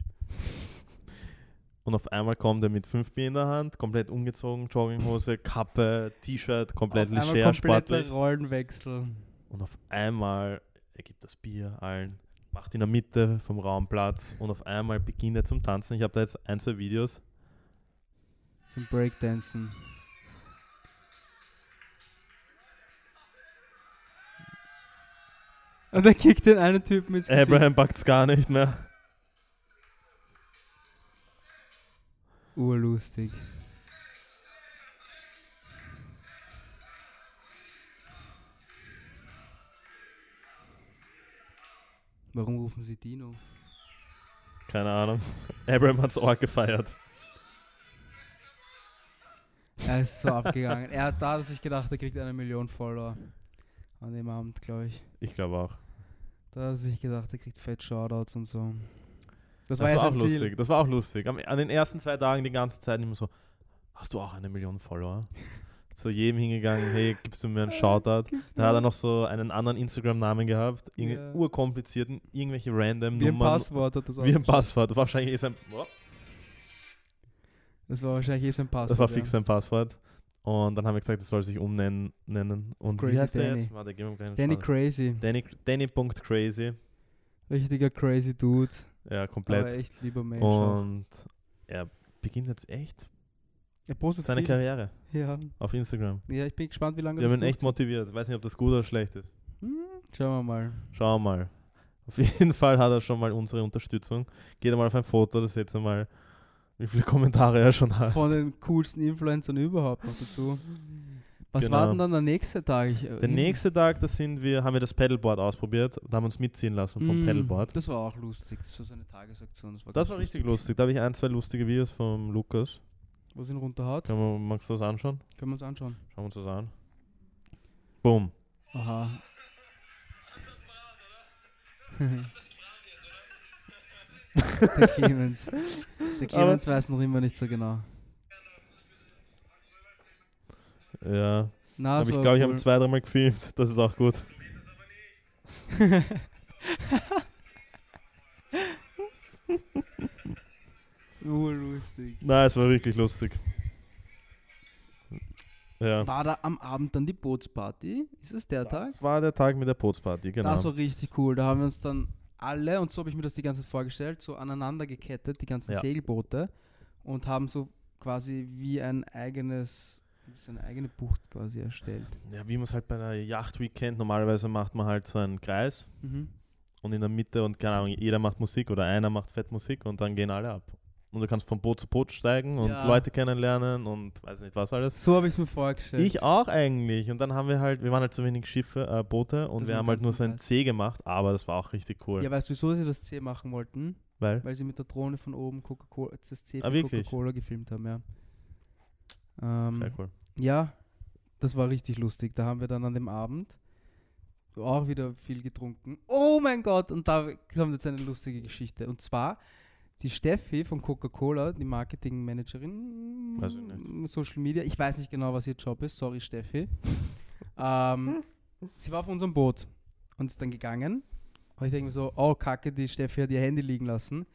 Und auf einmal kommt er mit fünf Bier in der Hand, komplett umgezogen, Jogginghose, Kappe, T-Shirt, komplett Auf leger, kompletter sportlich. Rollenwechsel. Und auf einmal, er gibt das Bier allen, macht in der Mitte vom Raum Platz und auf einmal beginnt er zum Tanzen. Ich habe da jetzt ein, zwei Videos. Zum Breakdancen. Und er kickt den einen Typen ins Abraham packt es gar nicht mehr. Urlustig. Warum rufen sie Dino? Keine Ahnung. Abraham hat's arg gefeiert. Er ist so abgegangen. Er hat da sich gedacht, er kriegt eine Million Follower an dem Abend, glaube ich. Ich glaube auch. Da hat sich gedacht, er kriegt fett Shoutouts und so. Das, Das, war, ja war auch Ziel. lustig. Das war auch lustig. Am, an den ersten zwei Tagen die ganze Zeit immer so, hast du auch eine Million Follower? Zu jedem hingegangen, hey, gibst du mir einen Shoutout? Gib's Da hat er noch so einen anderen Instagram-Namen gehabt, Ja. irgendeinen urkomplizierten, irgendwelche random Wie ein Nummern. Passwort hat das Wie ein. Passwort. Wahrscheinlich ist ein, Das war wahrscheinlich eh sein Passwort. das war ja. fix sein Passwort. Und dann haben wir gesagt, das soll sich umnennen. Nennen. Und Crazy wie heißt der Danny. jetzt? Warte, gib mir Danny. Crazy. Danny, Danny.crazy. Richtiger Crazy Dude. Ja, Aber komplett. echt lieber Mensch. auch. Und er beginnt jetzt echt Er postet seine viel. Karriere Ja. auf Instagram. ja, ich bin gespannt, wie lange Wir das haben ihn echt motiviert. Weiß nicht, ob das gut oder schlecht ist. Hm, Schauen wir mal. Schauen wir mal. Auf jeden Fall hat er schon mal unsere Unterstützung. Geht einmal auf ein Foto, da seht ihr mal, wie viele Kommentare er schon hat. Von den coolsten Influencern überhaupt noch dazu. Was Genau. war denn dann der nächste Tag? Ich, Der nächste Tag, da sind wir, haben wir das Paddleboard ausprobiert, da haben wir uns mitziehen lassen vom Mm, Paddleboard. Das war auch lustig. Das war so eine Tagesaktion. Das war, Das war richtig lustig. Da habe ich ein, zwei lustige Videos vom Lukas. Was ihn runterhaut, Kann man, magst du das anschauen? können wir uns anschauen. Schauen wir uns das an. Boom. Aha. der Clemens. Der Clemens weiß noch immer nicht so genau. Ja. Na, Aber ich glaube, ich habe cool. zwei, dreimal gefilmt. Das ist auch gut. Urlustig. Nein, es war wirklich lustig. Ja. War da am Abend dann die Bootsparty? Ist es der Tag? Das war der Tag mit der Bootsparty, genau. Das war richtig cool. Da haben wir uns dann alle, und so habe ich mir das die ganze Zeit vorgestellt, so aneinander gekettet, die ganzen Ja. Segelboote, und haben so quasi wie ein eigenes, so eine eigene Bucht quasi erstellt. ja, wie man es halt bei einer Yacht Week kennt, normalerweise macht man halt so einen Kreis Mhm. und in der Mitte und keine Ahnung, jeder macht Musik oder einer macht fett Musik und dann gehen alle ab. Und du kannst von Boot zu Boot steigen und Ja. Leute kennenlernen und weiß nicht was alles. So habe ich es mir vorgestellt. Ich auch eigentlich. Und dann haben wir halt, wir waren halt zu wenig Schiffe, äh, Boote und Das wir haben halt nur so ein. C gemacht, aber das war auch richtig cool. Ja, weißt du, wieso sie das C machen wollten? Weil? Weil sie mit der Drohne von oben Coca-Cola, das C Ah, von wirklich? Coca-Cola gefilmt haben, ja. Ähm, Sehr cool. Ja, das war richtig lustig. Da haben wir dann an dem Abend auch wieder viel getrunken. Oh mein Gott! Und da kommt jetzt eine lustige Geschichte. Und zwar die Steffi von Coca-Cola, die Marketingmanagerin, nicht. Social Media. Ich weiß nicht genau, was ihr Job ist. Sorry, Steffi. ähm, sie war auf unserem Boot und ist dann gegangen. Und ich denke mir so, oh Kacke, die Steffi hat ihr Handy liegen lassen.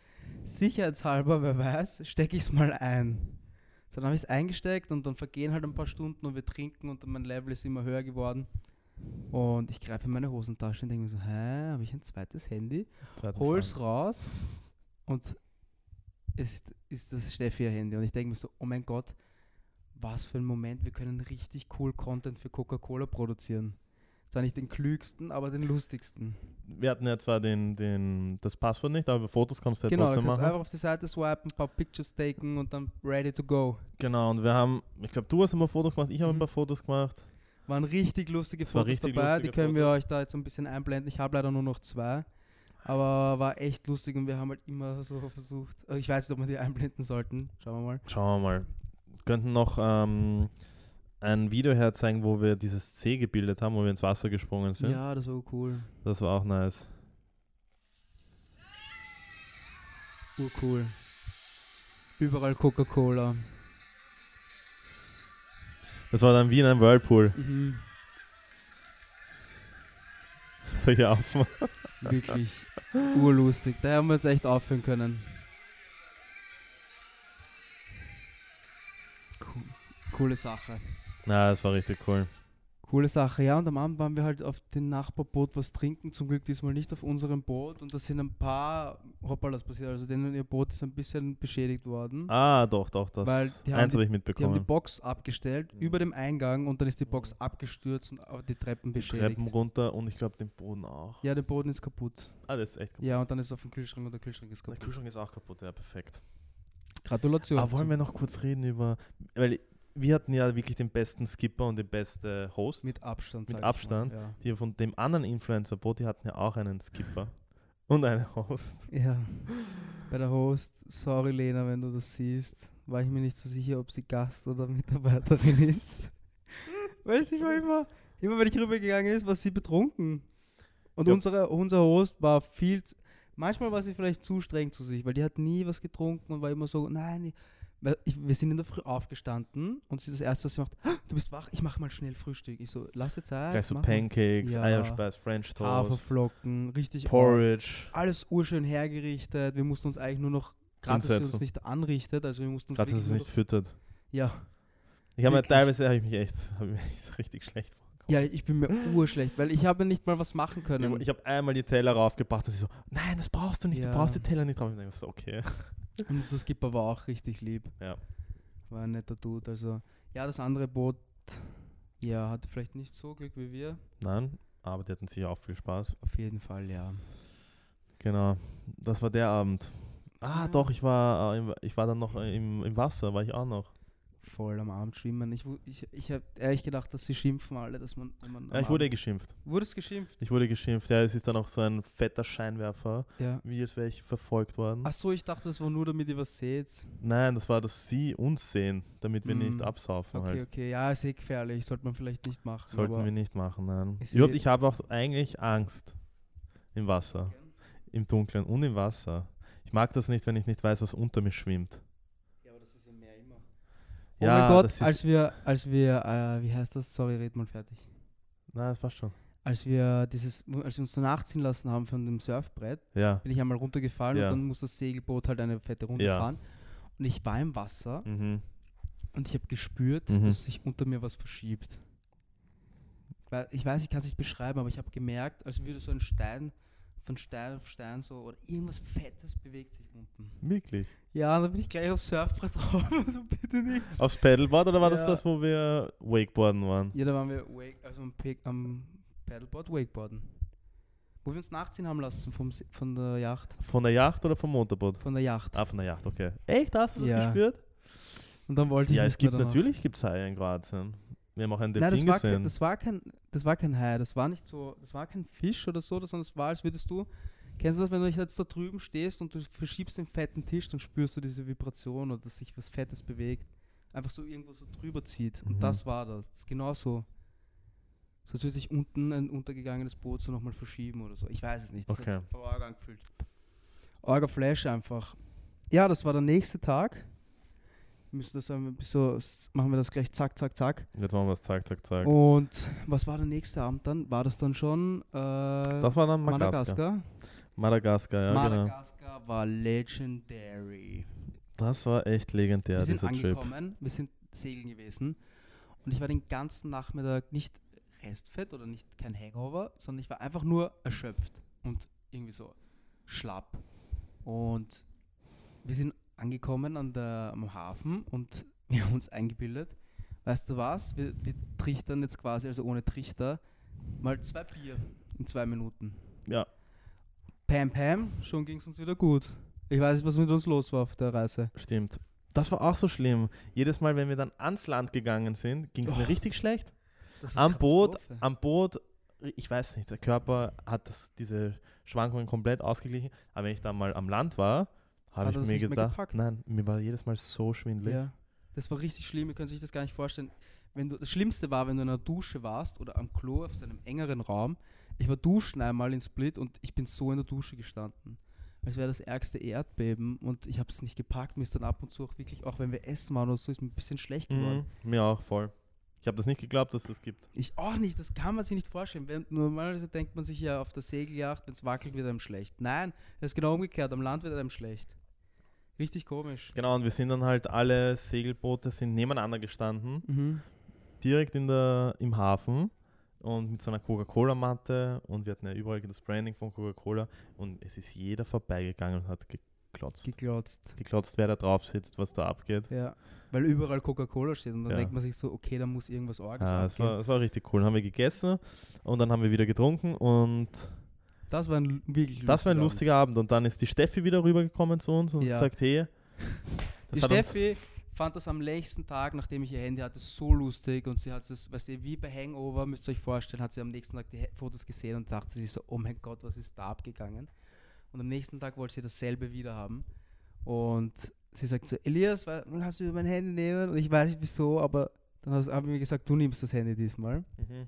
Sicherheitshalber, wer weiß, stecke ich es mal ein. So, dann habe ich es eingesteckt und dann vergehen halt ein paar Stunden und wir trinken und mein Level ist immer höher geworden. Und ich greife in meine Hosentasche und denke mir so, hä, habe ich ein zweites Handy? Zweiten Hol's Schrank. raus und ist, ist das Steffi ihr Handy. Und ich denke mir so, oh mein Gott, was für ein Moment, wir können richtig cool Content für Coca-Cola produzieren. Zwar nicht den klügsten, aber den lustigsten. Wir hatten ja zwar den, den, das Passwort nicht, aber Fotos kannst du ja genau, trotzdem machen. einfach auf die Seite swipen, ein paar Pictures taken und dann ready to go. Genau, und wir haben, ich glaube, du hast ein paar Fotos gemacht, ich habe ein Mhm. paar Fotos gemacht. Waren richtig lustige Fotos richtig dabei, die lustige können wir Fotos. euch da jetzt ein bisschen einblenden. Ich habe leider nur noch zwei, aber war echt lustig und wir haben halt immer so versucht. äh, Ich weiß nicht, ob wir die einblenden sollten. Schauen wir mal. Schauen wir mal. Könnten noch ähm, ein Video herzeigen, wo wir dieses C gebildet haben, wo wir ins Wasser gesprungen sind. Ja, das war cool. Das war auch nice. Urcool. Überall Coca-Cola. Das war dann wie in einem Whirlpool. Mhm. Solche Aufmachen. Wirklich urlustig. Da haben wir uns echt aufhören können. Cool. Coole Sache. Na, das war richtig cool. Coole Sache, ja. Und am Abend waren wir halt auf dem Nachbarboot was trinken. Zum Glück diesmal nicht auf unserem Boot. Und da sind ein paar Hoppalas passiert. Also denen ihr Boot ist ein bisschen beschädigt worden. Ah, doch, doch, das. Weil die haben eins die- habe ich Die haben die mitbekommen. Box abgestellt über dem Eingang und dann ist die Box abgestürzt und die Treppen Die beschädigt. Treppen runter und ich glaube den Boden auch. Ja, der Boden ist kaputt. Ah, das ist echt kaputt. Ja, und dann ist es auf dem Kühlschrank und der Kühlschrank ist Der kaputt. Kühlschrank ist auch kaputt, ja, perfekt. Gratulation. Aber wollen wir noch kurz reden über. Weil wir hatten ja wirklich den besten Skipper und den besten Host. Mit Abstand. Mit ich mal, Abstand? Ja. Die von dem anderen Influencer-Boot, die hatten ja auch einen Skipper und einen Host. ja. Bei der Host, sorry Lena, wenn du das siehst, war ich mir nicht so sicher, ob sie Gast oder Mitarbeiterin ist. Weil sie war immer, immer wenn ich rübergegangen ist, war sie betrunken. Und Ja. unsere, unser Host war viel, manchmal war sie vielleicht zu streng zu sich, weil die hat nie was getrunken und war immer so, nein, ich, weil ich, wir sind in der Früh aufgestanden und sie das erste, was sie macht, "Ah, du bist wach, ich mache mal schnell Frühstück. Ich so, lass jetzt Zeit. Gleich so mach mal." Pancakes, Ja. Eierspeis, French Toast, Haferflocken, richtig Porridge. alles urschön hergerichtet. Wir mussten uns eigentlich nur noch, gerade dass sie uns nicht anrichtet, also wir mussten uns Gerade, dass es nur nicht füttert. Ja, Ich habe mir teilweise habe ich mich echt, hab ich mich echt richtig schlecht vorgekommen. ja, ich bin mir urschlecht, weil ich habe nicht mal was machen können. Ich, ich habe einmal die Teller raufgebracht und sie so, nein, das brauchst du nicht, Ja. du brauchst die Teller nicht drauf. Ich denke so, okay. Und das Skipper war auch richtig lieb. Ja. War ein netter Dude. Also, ja, das andere Boot, ja, hatte vielleicht nicht so Glück wie wir. Nein, aber die hatten sicher auch viel Spaß. Auf jeden Fall, ja. Genau, das war der Abend. Ah, Ja. doch, ich war, äh, im- ich war dann noch äh, im, im Wasser, war ich auch noch. Voll am Abend schwimmen. Ich, ich, ich habe ehrlich gedacht, dass sie schimpfen alle, dass man. Man Ja, ich wurde Abend- geschimpft. Wurdest geschimpft? Ich wurde geschimpft. Ja, es ist dann auch so ein fetter Scheinwerfer, Ja. wie als wäre ich verfolgt worden. Ach so, ich dachte, das war nur, damit ihr was seht. Nein, das war, dass sie uns sehen, damit wir nicht Mm, absaufen Okay, halt. okay. Ja, ist eh gefährlich. Sollte man vielleicht nicht machen. Sollten wir nicht machen, nein. Überhaupt, eh- ich habe auch eigentlich Angst im Wasser, im Dunkeln und im Wasser. Ich mag das nicht, wenn ich nicht weiß, was unter mir schwimmt. Ja, aber das ist im Meer immer. Oh Ja, mein Gott, als wir, als wir, äh, wie heißt das? Sorry, red mal fertig. Nein, das passt schon. Als wir dieses, als wir uns danach ziehen lassen haben von dem Surfbrett, Ja. bin ich einmal runtergefallen Ja. und dann muss das Segelboot halt eine fette Runde Ja. fahren. Und ich war im Wasser Mhm. und ich habe gespürt, Mhm. dass sich unter mir was verschiebt. Ich weiß, ich kann es nicht beschreiben, aber ich habe gemerkt, als würde so ein Stein von Stein auf Stein so oder irgendwas Fettes bewegt sich unten. Wirklich. Ja, dann bin ich gleich aufs Surfbrett drauf, also bitte nichts. Aufs Paddleboard oder war das Ja. das, wo wir Wakeboarden waren? Ja, da waren wir wake, also am, Pe- am Paddleboard Wakeboarden. Wo wir uns nachziehen haben lassen vom, von der Yacht. Von der Yacht oder vom Motorboot? Von der Yacht. Ah, von der Yacht, okay. Echt, hast du das Ja. gespürt? Und dann wollte ich Ja, es gibt natürlich gibt's Haie in Kroatien. Wir haben auch einen Nein, Delfin das war, kein, gesehen. das, war kein, das war kein Hai, das war nicht so, das war kein Fisch oder so, sondern es war, als würdest du, kennst du das, wenn du jetzt da drüben stehst und du verschiebst den fetten Tisch, dann spürst du diese Vibration oder dass sich was Fettes bewegt, einfach so irgendwo so drüber zieht. Mhm. Und das war das. Das ist genau so. So als würde sich unten ein untergegangenes Boot so nochmal verschieben oder so. Ich weiß es nicht. Das Okay. hat sich angefühlt. Orga Flash einfach. Ja, das war der nächste Tag. Müssen das ein bisschen so, machen wir das gleich zack, zack, zack. Jetzt machen wir es, zack, zack, zack. Und was war der nächste Abend dann? War das dann schon äh, das war dann Madagaskar. Madagaskar? Madagaskar, ja, genau. Madagaskar war legendary. Das war echt legendär, wir sind dieser Trip. angekommen, wir sind segeln gewesen und ich war den ganzen Nachmittag nicht restfett oder nicht kein Hangover, sondern ich war einfach nur erschöpft und irgendwie so schlapp. Und wir sind angekommen an der, am Hafen und wir haben uns eingebildet, weißt du was, wir, wir trichtern jetzt quasi, also ohne Trichter, mal zwei Bier in zwei Minuten. Ja, Pam Pam, schon ging es uns wieder gut. Ich weiß nicht, was mit uns los war auf der Reise. stimmt. Das war auch so schlimm. Jedes Mal, wenn wir dann ans Land gegangen sind, ging es Oh. mir richtig schlecht. Am Boot, am Boot, ich weiß nicht, der Körper hat das, diese Schwankungen komplett ausgeglichen. Aber wenn ich dann mal am Land war, habe ich mir gedacht, gepackt? nein, mir war jedes Mal so schwindelig. Ja, das war richtig schlimm. Ihr könnt sich das gar nicht vorstellen. Wenn du, das Schlimmste war, wenn du in einer Dusche warst oder am Klo auf einem engeren Raum. Ich war duschen einmal in Split und ich bin so in der Dusche gestanden. Als wäre das ärgste Erdbeben und ich habe es nicht gepackt. Mir ist dann ab und zu auch wirklich, auch wenn wir essen waren oder so, ist mir ein bisschen schlecht geworden. Mhm, mir auch voll. Ich habe das nicht geglaubt, dass das gibt. Ich auch nicht, das kann man sich nicht vorstellen. Wenn, normalerweise denkt man sich ja auf der Segelyacht, wenn es wackelt, wird einem schlecht. Nein, es ist genau umgekehrt, am Land wird einem schlecht. Richtig komisch. Genau, und wir sind dann halt alle Segelboote sind nebeneinander gestanden, Mhm. direkt in der, im Hafen. und mit so einer Coca-Cola-Matte und wir hatten ja überall das Branding von Coca-Cola und es ist jeder vorbeigegangen und hat geklotzt. Geklotzt. Geklotzt, wer da drauf sitzt, was da abgeht. Ja, weil überall Coca-Cola steht und dann Ja. denkt man sich so, okay, da muss irgendwas Orges Ah, es, war, es war richtig cool. Dann haben wir gegessen und dann haben wir wieder getrunken und das war ein wirklich das war ein lustiger lustiger Abend. Und dann ist die Steffi wieder rübergekommen zu uns und Ja. sagt, hey, Die Steffi fand das am nächsten Tag, nachdem ich ihr Handy hatte, so lustig und sie hat es, weißt du, wie bei Hangover, müsst ihr euch vorstellen, hat sie am nächsten Tag die Fotos gesehen und dachte sich so, oh mein Gott, was ist da abgegangen? Und am nächsten Tag wollte sie dasselbe wieder haben und sie sagt so, Elias, kannst du mein Handy nehmen? Und ich weiß nicht wieso, aber dann hast- haben wir gesagt, du nimmst das Handy diesmal. Mhm.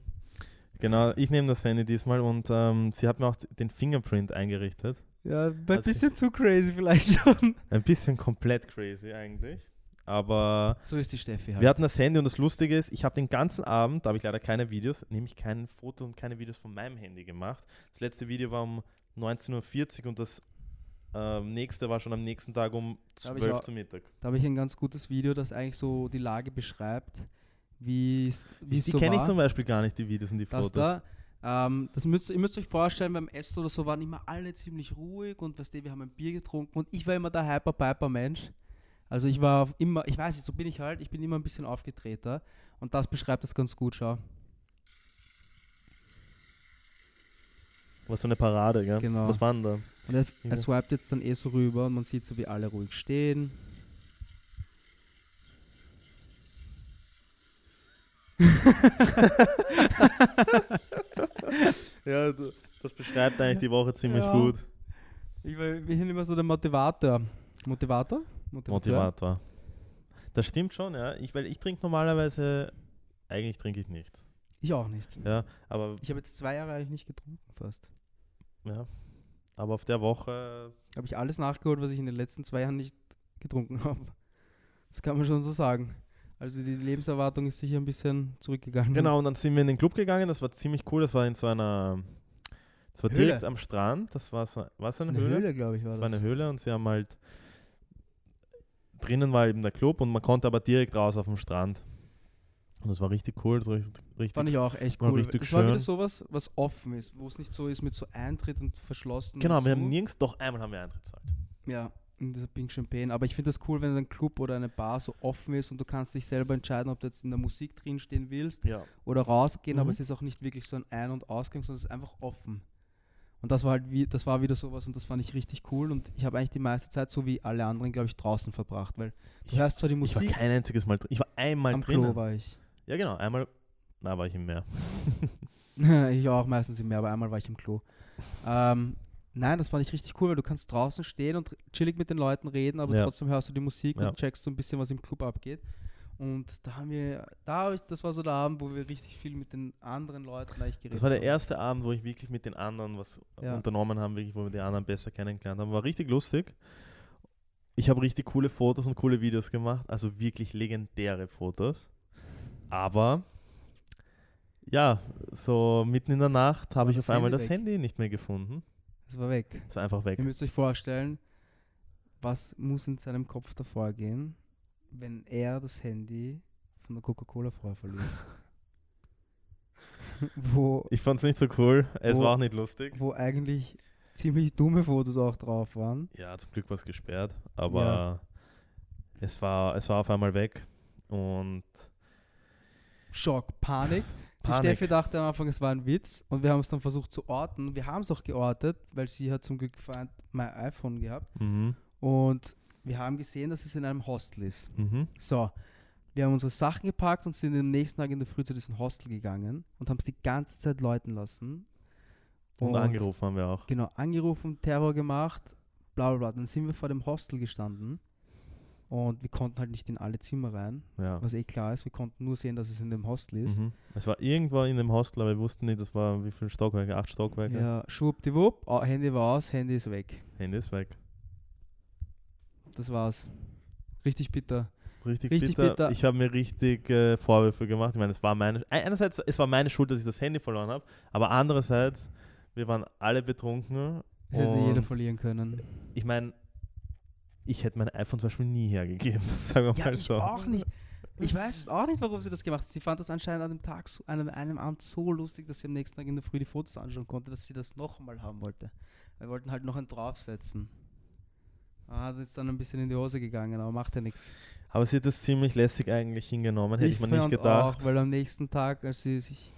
Genau, ich nehme das Handy diesmal und ähm, sie hat mir auch den Fingerprint eingerichtet. Ja, ein Also- bisschen zu crazy vielleicht schon. Ein bisschen komplett crazy eigentlich. Aber So ist die Steffi halt. wir hatten das Handy und das Lustige ist, ich habe den ganzen Abend, da habe ich leider keine Videos, nämlich kein Foto und keine Videos von meinem Handy gemacht. Das letzte Video war um 19.40 Uhr und das ähm, nächste war schon am nächsten Tag um Da hab ich 12 auch- zu Mittag. Da habe ich ein ganz gutes Video, das eigentlich so die Lage beschreibt, wie es wie es Die so kenne ich zum Beispiel gar nicht, die Videos und die Fotos. da, ähm, das müsst, ihr müsst euch vorstellen, beim Essen oder so waren immer alle ziemlich ruhig und weißt du, wir haben ein Bier getrunken und ich war immer der Hyper-Piper-Mensch. Also ich war immer, ich weiß nicht, so bin ich halt, ich bin immer ein bisschen aufgetreter und das beschreibt das ganz gut, schau. Was so eine Parade, gell? Genau. Was war denn da? Und er, Ja. er swiped jetzt dann eh so rüber und man sieht so, wie alle ruhig stehen. Ja, das beschreibt eigentlich die Woche ziemlich Ja. gut. Ich, war- wir sind immer so der Motivator. Motivator? Motivator. Das stimmt schon, ja. Ich, weil ich trinke normalerweise, eigentlich trinke ich nicht. Ich auch nicht. Ja, aber, Ich habe jetzt zwei Jahre eigentlich nicht getrunken fast. ja, aber auf der Woche, Habe ich alles nachgeholt, was ich in den letzten zwei Jahren nicht getrunken habe. Das kann man schon so sagen. Also die Lebenserwartung ist sicher ein bisschen zurückgegangen. genau, und dann sind wir in den Club gegangen, das war ziemlich cool, das war in so einer, das war Höhle. direkt am Strand, das war so, war es eine, Eine Höhle? Höhle, glaube ich, war Das das. war eine Höhle und sie haben halt, drinnen war eben der Club und man konnte aber direkt raus auf dem Strand. Und das war richtig cool, richtig, richtig Fand ich auch echt cool. richtig es war wieder schön. sowas, was offen ist, wo es nicht so ist mit so Eintritt und verschlossen. Genau, und wir so. haben nirgends, doch einmal haben wir Eintritt gezahlt. Ja, in dieser Pink Champagne. Aber ich finde das cool, wenn ein Club oder eine Bar so offen ist und du kannst dich selber entscheiden, ob du jetzt in der Musik drinstehen willst Ja. oder rausgehen, aber Mhm. es ist auch nicht wirklich so ein Ein- und Ausgang, sondern es ist einfach offen. Und das war halt wie, das war wieder sowas und das fand ich richtig cool und ich habe eigentlich die meiste Zeit so wie alle anderen, glaube ich, draußen verbracht, weil du Ich- hörst zwar die Ich war Musik, kein einziges Mal drin. Ich war einmal am drinnen. Klo war ich. Ja, genau. Einmal, na, war ich im Meer. ich auch meistens im Meer, aber einmal war ich im Klo. Ähm, nein, das fand ich richtig cool, weil du kannst draußen stehen und chillig mit den Leuten reden, aber Ja. trotzdem hörst du die Musik Ja. und checkst so ein bisschen, was im Club abgeht. Und da haben wir, da das war so der Abend, wo wir richtig viel mit den anderen Leuten eigentlich geredet Das war der haben. erste Abend, wo ich wirklich mit den anderen was Ja. unternommen habe, wirklich, wo wir die anderen besser kennengelernt haben. War richtig lustig. Ich habe richtig coole Fotos und coole Videos gemacht, also wirklich legendäre Fotos. Aber ja, so mitten in der Nacht habe ich auf einmal Handy das weg? Handy nicht mehr gefunden. Das war weg. Es war einfach weg. Ihr müsst euch vorstellen, was muss in seinem Kopf davor gehen, wenn er das Handy von der Coca-Cola-Frau verliert. wo, Ich fand es nicht so cool. Es Wo- war auch nicht lustig. wo eigentlich ziemlich dumme Fotos auch drauf waren. Ja, zum Glück war es gesperrt, aber es, war, es war auf einmal weg. Und Schock, Panik. Die Panik. Steffi dachte am Anfang, es war ein Witz und wir haben es dann versucht zu orten. Wir haben es auch geortet, weil sie hat zum Glück mein iPhone gehabt Mhm. und wir haben gesehen, dass es in einem Hostel ist. Mhm. So, wir haben unsere Sachen gepackt und sind am nächsten Tag in der Früh zu diesem Hostel gegangen und haben es die ganze Zeit läuten lassen. Und, angerufen haben wir auch. Genau, angerufen, Terror gemacht, bla bla bla. Dann sind wir vor dem Hostel gestanden und wir konnten halt nicht in alle Zimmer rein, Ja. was eh klar ist. Wir konnten nur sehen, dass es in dem Hostel ist. Mhm. Es war irgendwo in dem Hostel, aber wir wussten nicht, das war wie viele Stockwerke, acht Stockwerke. Ja, schwuppdiwupp, ah, Handy war aus, Handy ist weg. Handy ist weg. Das war's. Richtig bitter. Richtig, Richtig bitter. bitter. Ich habe mir richtig äh, Vorwürfe gemacht. Ich meine, es war meine. Einerseits, es war meine Schuld, dass ich das Handy verloren habe, aber andererseits, wir waren alle betrunken. Das hätte jeder verlieren können. ich meine, ich hätte mein iPhone zum Beispiel nie hergegeben. Sagen wir Ja, mal ich so. auch nicht. Ich weiß auch nicht, warum sie das gemacht hat. Sie fand das anscheinend an dem Tag, so, an einem, einem Abend so lustig, dass sie am nächsten Tag in der Früh die Fotos anschauen konnte, dass sie das nochmal haben wollte. Wir wollten halt noch einen draufsetzen. Ah, das ist dann ein bisschen in die Hose gegangen, aber macht ja nichts. Aber sie hat das ziemlich lässig eigentlich hingenommen, hätte ich, mir nicht gedacht. Auch, weil am nächsten Tag, als sie sich,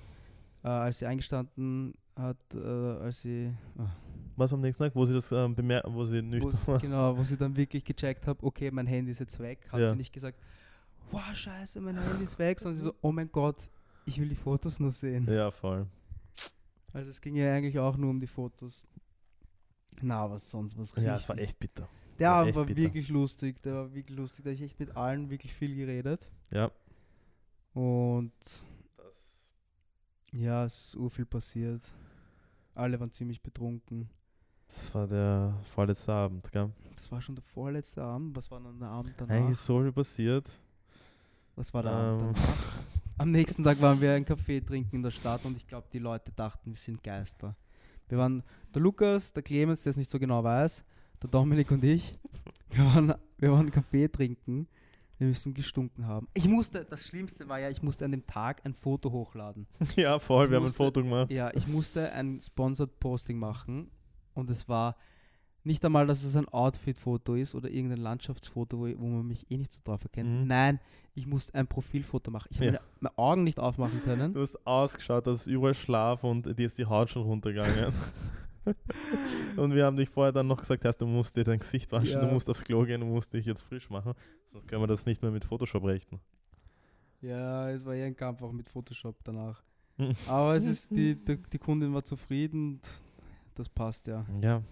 äh, als sie eingestanden hat, äh, als sie, ah, Was am nächsten Tag, wo sie das ähm, bemerkt, wo sie wo, nüchtern sie- war. genau, wo sie dann wirklich gecheckt hat, okay, mein Handy ist jetzt weg, hat Ja. sie nicht gesagt, wow, scheiße, mein Handy ist weg, sondern sie so, oh mein Gott, ich will die Fotos nur sehen. Ja, voll. Also es ging ja eigentlich auch nur um die Fotos. Na, was sonst, was Ja, es war richtig- echt bitter. Der war echt war bitter. wirklich lustig, der war wirklich lustig, da habe ich echt mit allen wirklich viel geredet. Ja. Und ja, es ist urviel passiert. Alle waren ziemlich betrunken. Das war der vorletzte Abend, gell? Das war schon der vorletzte Abend. Was war dann der Abend danach? Eigentlich ist so viel passiert. Was war der Abend Ähm. danach? Am nächsten Tag waren wir einen Kaffee trinken in der Stadt und ich glaube, die Leute dachten, wir sind Geister. Wir waren der Lukas, der Clemens, der es nicht so genau weiß, der Dominik und ich. Wir waren, wir waren Kaffee trinken. Wir müssen gestunken haben. Ich musste, das Schlimmste war ja, ich musste an dem Tag ein Foto hochladen. ja, voll, wir haben ein musste- Foto gemacht. Ja, ich musste ein Sponsored Posting machen und es war nicht einmal, dass es ein Outfit-Foto ist oder irgendein Landschaftsfoto, wo, wo man mich eh nicht so drauf erkennt. Mhm. Nein, ich musste ein Profilfoto machen. Ich habe Ja. meine, meine Augen nicht aufmachen können. Du hast ausgeschaut, dass überall Schlaf und dir ist die Haut schon runtergegangen. und wir haben dich vorher dann noch gesagt, hast, du musst dir dein Gesicht waschen, Ja. du musst aufs Klo gehen, du musst dich jetzt frisch machen. Sonst können wir das nicht mehr mit Photoshop rechnen. Ja, es war eher ein Kampf auch mit Photoshop danach. Mhm. Aber es ist, die, die, die Kundin war zufrieden das passt ja. Ja.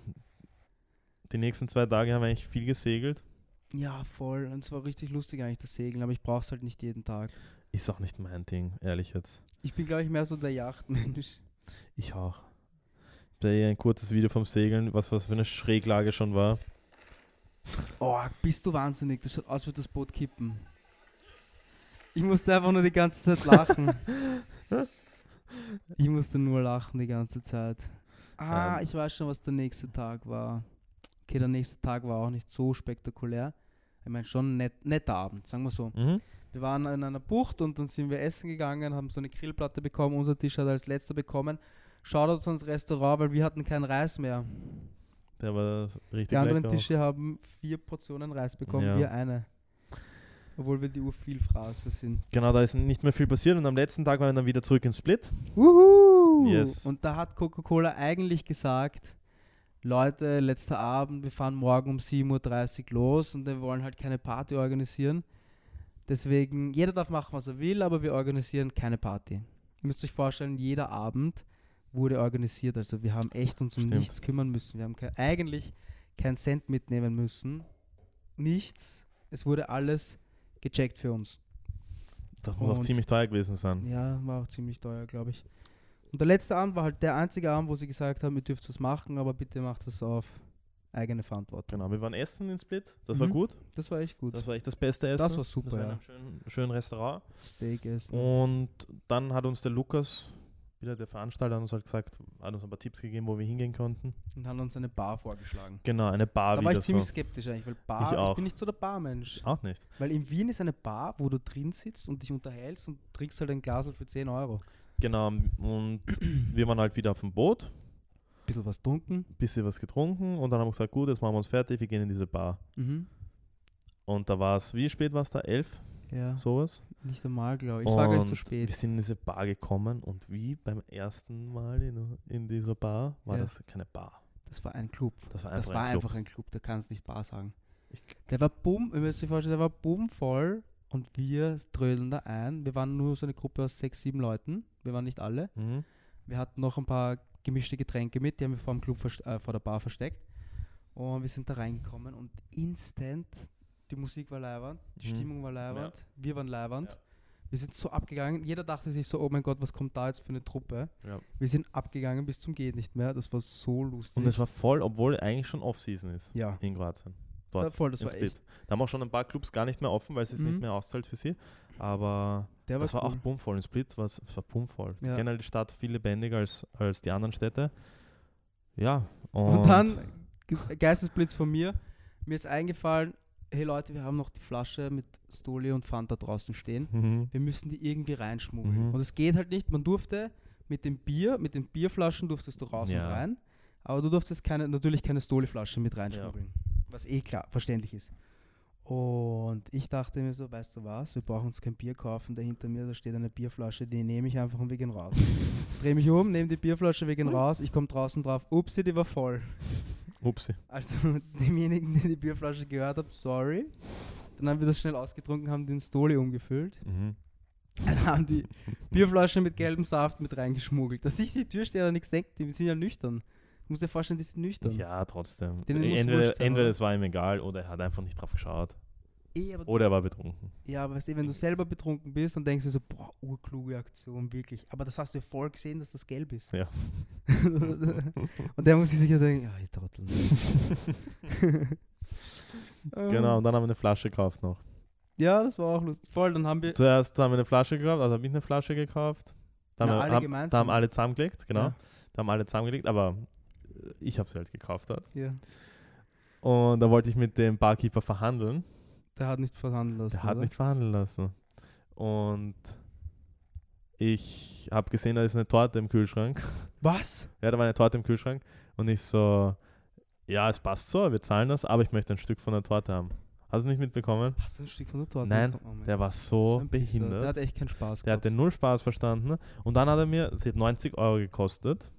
Die nächsten zwei Tage haben wir eigentlich viel gesegelt. Ja, voll. Und es war richtig lustig eigentlich, das Segeln, aber ich brauche es halt nicht jeden Tag. Ist auch nicht mein Ding, ehrlich jetzt. Ich bin, glaube ich, mehr so der Yachtmensch. Ich auch. Ein kurzes Video vom Segeln, was, was für eine Schräglage schon war. Oh, bist du wahnsinnig. Das schaut aus, würde das Boot kippen. Ich musste einfach nur die ganze Zeit lachen. ich musste nur lachen die ganze Zeit. Ah, Ähm. ich weiß schon, was der nächste Tag war. Okay, der nächste Tag war auch nicht so spektakulär. Ich meine, schon ein net, netter Abend, sagen wir so. Mhm. Wir waren in einer Bucht und dann sind wir essen gegangen, haben so eine Grillplatte bekommen. Unser Tisch hat als letzter bekommen. Schaut uns ans Restaurant, weil wir hatten keinen Reis mehr. Der war richtig Die anderen lecker. Tische haben vier Portionen Reis bekommen, Ja. wir eine. Obwohl wir die Urvielfraße sind. Genau, da ist nicht mehr viel passiert und am letzten Tag waren wir dann wieder zurück ins Split. Wuhu! Yes. Und da hat Coca-Cola eigentlich gesagt, Leute, letzter Abend, wir fahren morgen um 7.30 Uhr los und wir wollen halt keine Party organisieren. Deswegen, jeder darf machen, was er will, aber wir organisieren keine Party. Ihr müsst euch vorstellen, jeder Abend wurde organisiert. Also wir haben echt uns um Stimmt. nichts kümmern müssen. Wir haben ke eigentlich keinen Cent mitnehmen müssen. Nichts. Es wurde alles gecheckt für uns. Das muss auch Und- ziemlich teuer gewesen sein. Ja, war auch ziemlich teuer, glaube ich. Und der letzte Abend war halt der einzige Abend, wo sie gesagt haben, ihr dürft es machen, aber bitte macht es auf eigene Verantwortung. Genau, wir waren essen in Split. Das war Mhm. gut. Das war echt gut. Das war echt das beste Essen. Das war super, Das war in ja. einem schönen, schönen Restaurant. Steak essen. Und dann hat uns der Lukas, wieder der Veranstalter, hat uns halt gesagt, hat uns ein paar Tipps gegeben, wo wir hingehen konnten. Und haben uns eine Bar vorgeschlagen. Genau, eine Bar da war ich ziemlich so. skeptisch eigentlich, weil Bar, Ich ich, bin nicht so der Barmensch. Auch nicht. Weil in Wien ist eine Bar, wo du drin sitzt und dich unterhältst und trinkst halt ein Glas für 10 Euro. Genau, und wir waren halt wieder auf dem Boot, Bisschen was trunken. bisschen was getrunken und dann haben wir gesagt, gut, jetzt machen wir uns fertig, wir gehen in diese Bar. Mhm. Und da war es, wie spät war es da? Elf? Ja, Sowas? Nicht einmal, glaube ich. Es war gar nicht Und spät. Wir sind in diese Bar gekommen und wie beim ersten Mal in, in dieser Bar war Ja. das keine Bar. Das war ein Club. Das war einfach Das war ein Club. einfach ein Club, da kannst nicht Bar sagen. Ich- Der war bumm, ihr müsst euch vorstellen, der war bummvoll und wir trödeln da ein. Wir waren nur so eine Gruppe aus sechs, sieben Leuten. Wir waren nicht alle. Mhm. Wir hatten noch ein paar gemischte Getränke mit, die haben wir vor dem Club äh, vor der Bar versteckt. Und wir sind da reingekommen und instant, die Musik war leibernd, die Mhm. Stimmung war leibernd, wir waren leibernd. Ja. Wir sind so abgegangen, jeder dachte sich so, oh mein Gott, was kommt da jetzt für eine Truppe? Ja. Wir sind abgegangen bis zum Geht nicht mehr, das war so lustig. Und es war voll, obwohl eigentlich schon Off-Season ist ja, in Kroatien. da, Dort, voll, das war echt. Da haben auch schon ein paar Clubs gar nicht mehr offen, weil es sich Mhm. nicht mehr auszahlt für sie. Aber Der das war cool. auch bummvoll. In Split war es war bummvoll. Ja. Generell die Stadt viel lebendiger als, als die anderen Städte. Ja. Und, dann, Ge- Geistesblitz von mir, mir ist eingefallen, hey Leute, wir haben noch die Flasche mit Stoli und Fanta draußen stehen. Mhm. Wir müssen die irgendwie reinschmuggeln. Mhm. Und es geht halt nicht. Man durfte mit dem Bier, mit den Bierflaschen durftest du raus Ja. und rein. Aber du durftest keine, natürlich keine Stoli-Flasche mit reinschmuggeln. Was eh klar, verständlich ist. Und ich dachte mir so, weißt du was, wir brauchen uns kein Bier kaufen. Da hinter mir, da steht eine Bierflasche, die nehme ich einfach und wir gehen raus. Dreh mich um, nehme die Bierflasche, wir gehen raus. Ich komme draußen drauf, upsi, die war voll. Upsi. Also demjenigen, der die Bierflasche gehört hat, sorry. Dann haben wir das schnell ausgetrunken, haben den Stoli umgefüllt. Mhm. Dann haben die Bierflasche mit gelbem Saft mit reingeschmuggelt. Dass sich die Türsteher nichts denken, die sind ja nüchtern. Du musst dir vorstellen, die sind nüchtern. Ja, trotzdem. Denen Entweder, entweder es war ihm egal oder er hat einfach nicht drauf geschaut. Eh, Oder er war betrunken. ja, aber weißt du, wenn du selber betrunken bist, dann denkst du so, boah, urkluge Aktion, wirklich. Aber das hast du ja voll gesehen, dass das gelb ist. Ja. Und der muss sich sicher denken, ja, ich Trottel. Genau, und dann haben wir eine Flasche gekauft noch. Ja, das war auch lustig. Voll, dann haben wir. Zuerst haben wir eine Flasche gekauft, also habe ich eine Flasche gekauft. Da haben, Na, wir, alle da haben alle zusammengelegt, genau. Ja. Da haben alle zusammengelegt, aber äh, ich habe sie halt gekauft. Halt. Ja, Und da wollte ich mit dem Barkeeper verhandeln. Der hat nicht verhandeln lassen. Der hat oder? nicht verhandeln lassen. Und ich habe gesehen, da ist eine Torte im Kühlschrank. Was? Ja, da war eine Torte im Kühlschrank. Und ich so, ja, es passt so, wir zahlen das, aber ich möchte ein Stück von der Torte haben. Hast du nicht mitbekommen? Hast du ein Stück von der Torte? Nein? Oh Der war so Pisser. behindert. Der hat echt keinen Spaß Der gehabt. hatte null Spaß verstanden. Und dann hat er mir, sie hat 90 Euro gekostet.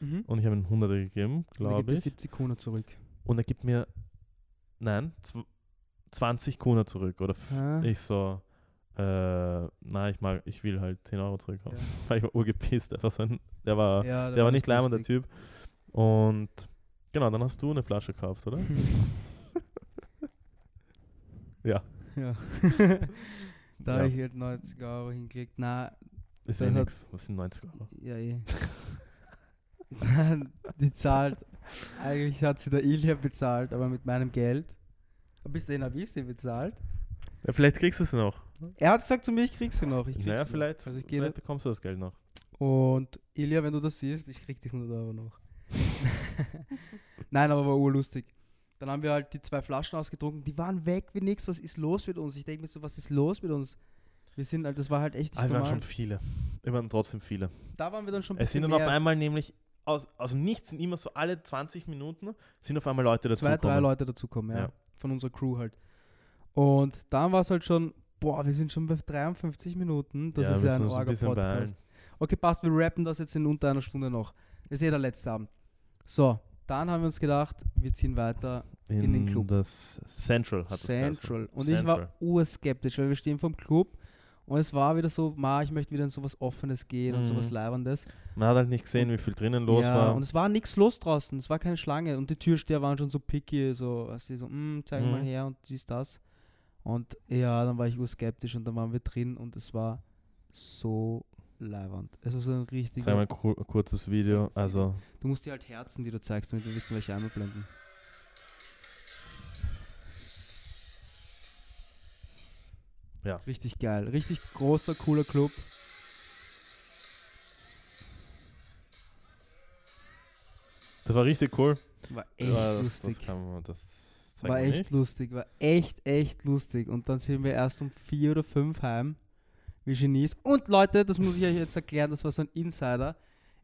Mhm. Und ich habe ihm 100 gegeben, Und er gibt glaube ich. 70 Kuna zurück. Und er gibt mir, nein, 20 Kuna zurück. Oder Ah. ich so, äh, nein, ich mag, ich will halt 10 Euro zurückhaben. Ja. Weil ich war urgepisst. Einfach so ein, der war, Ja, der war nicht leibend, der. Typ. Und genau, dann hast du eine Flasche gekauft, oder? Ja. ja. da Ja. habe ich halt 90 Euro hingelegt. Na, Ist Dann eh nix. Was sind 90 Euro? ja, eh. Die zahlt, eigentlich hat sie der Ilja bezahlt, aber mit meinem Geld. Bis dahin habe ich sie bezahlt. Ja, vielleicht kriegst du es noch. Er hat gesagt zu mir, ich krieg sie noch. Ich krieg Naja, sie vielleicht, Noch. Also ich gehe vielleicht bekommst du das Geld noch. Und Ilja, wenn du das siehst, ich krieg die 100 Euro noch. Nein, aber war urlustig. Dann haben wir halt die zwei Flaschen ausgetrunken, die waren weg wie nix. Was ist los mit uns? Ich denke mir so, was ist los mit uns? Wir sind halt, das war halt echt Aber wir waren schon viele. Wir waren trotzdem viele. Da waren wir dann schon Es sind dann auf einmal nämlich aus, aus dem Nichts sind immer so alle 20 Minuten sind auf einmal Leute dazu zwei, drei Leute dazukommen, ja, Ja. Von unserer Crew halt. Und dann war es halt schon, boah, wir sind schon bei 53 Minuten. Das ja, ist ja ein uns ein. Orga-Podcast. Okay, passt, wir rappen das jetzt in unter einer Stunde noch. Das ist eh der letzte Abend. So, dann haben wir uns gedacht, wir ziehen weiter In, In den Club. Das Central hat das geheißen. Central. Und ich war Central. urskeptisch, weil wir stehen vom Club und es war wieder so, ma, ich möchte wieder in sowas Offenes gehen und Mhm. sowas Leibendes. Man hat halt nicht gesehen, wie viel drinnen los ja, war. Und es war nichts los draußen, es war keine Schlange und die Türsteher waren schon so picky, so, weißt du, so, mm, zeig mal Mhm. her und dies, das. Und ja, dann war ich urskeptisch und dann waren wir drin und es war so leibernd. Es war so ein richtiger. Zeig mal ein kur kurzes Video. Also, Du musst dir halt Herzen, die du zeigst, damit wir wissen, welche einmal blenden. Ja. Richtig geil. Richtig großer, cooler Club. das war richtig cool. War echt Ja, das, lustig. Das, man, das war echt nicht. lustig. War echt, echt lustig. Und dann sind wir erst um vier oder fünf heim. Wie Genies. Und Leute, das muss ich euch jetzt erklären, das war so ein Insider.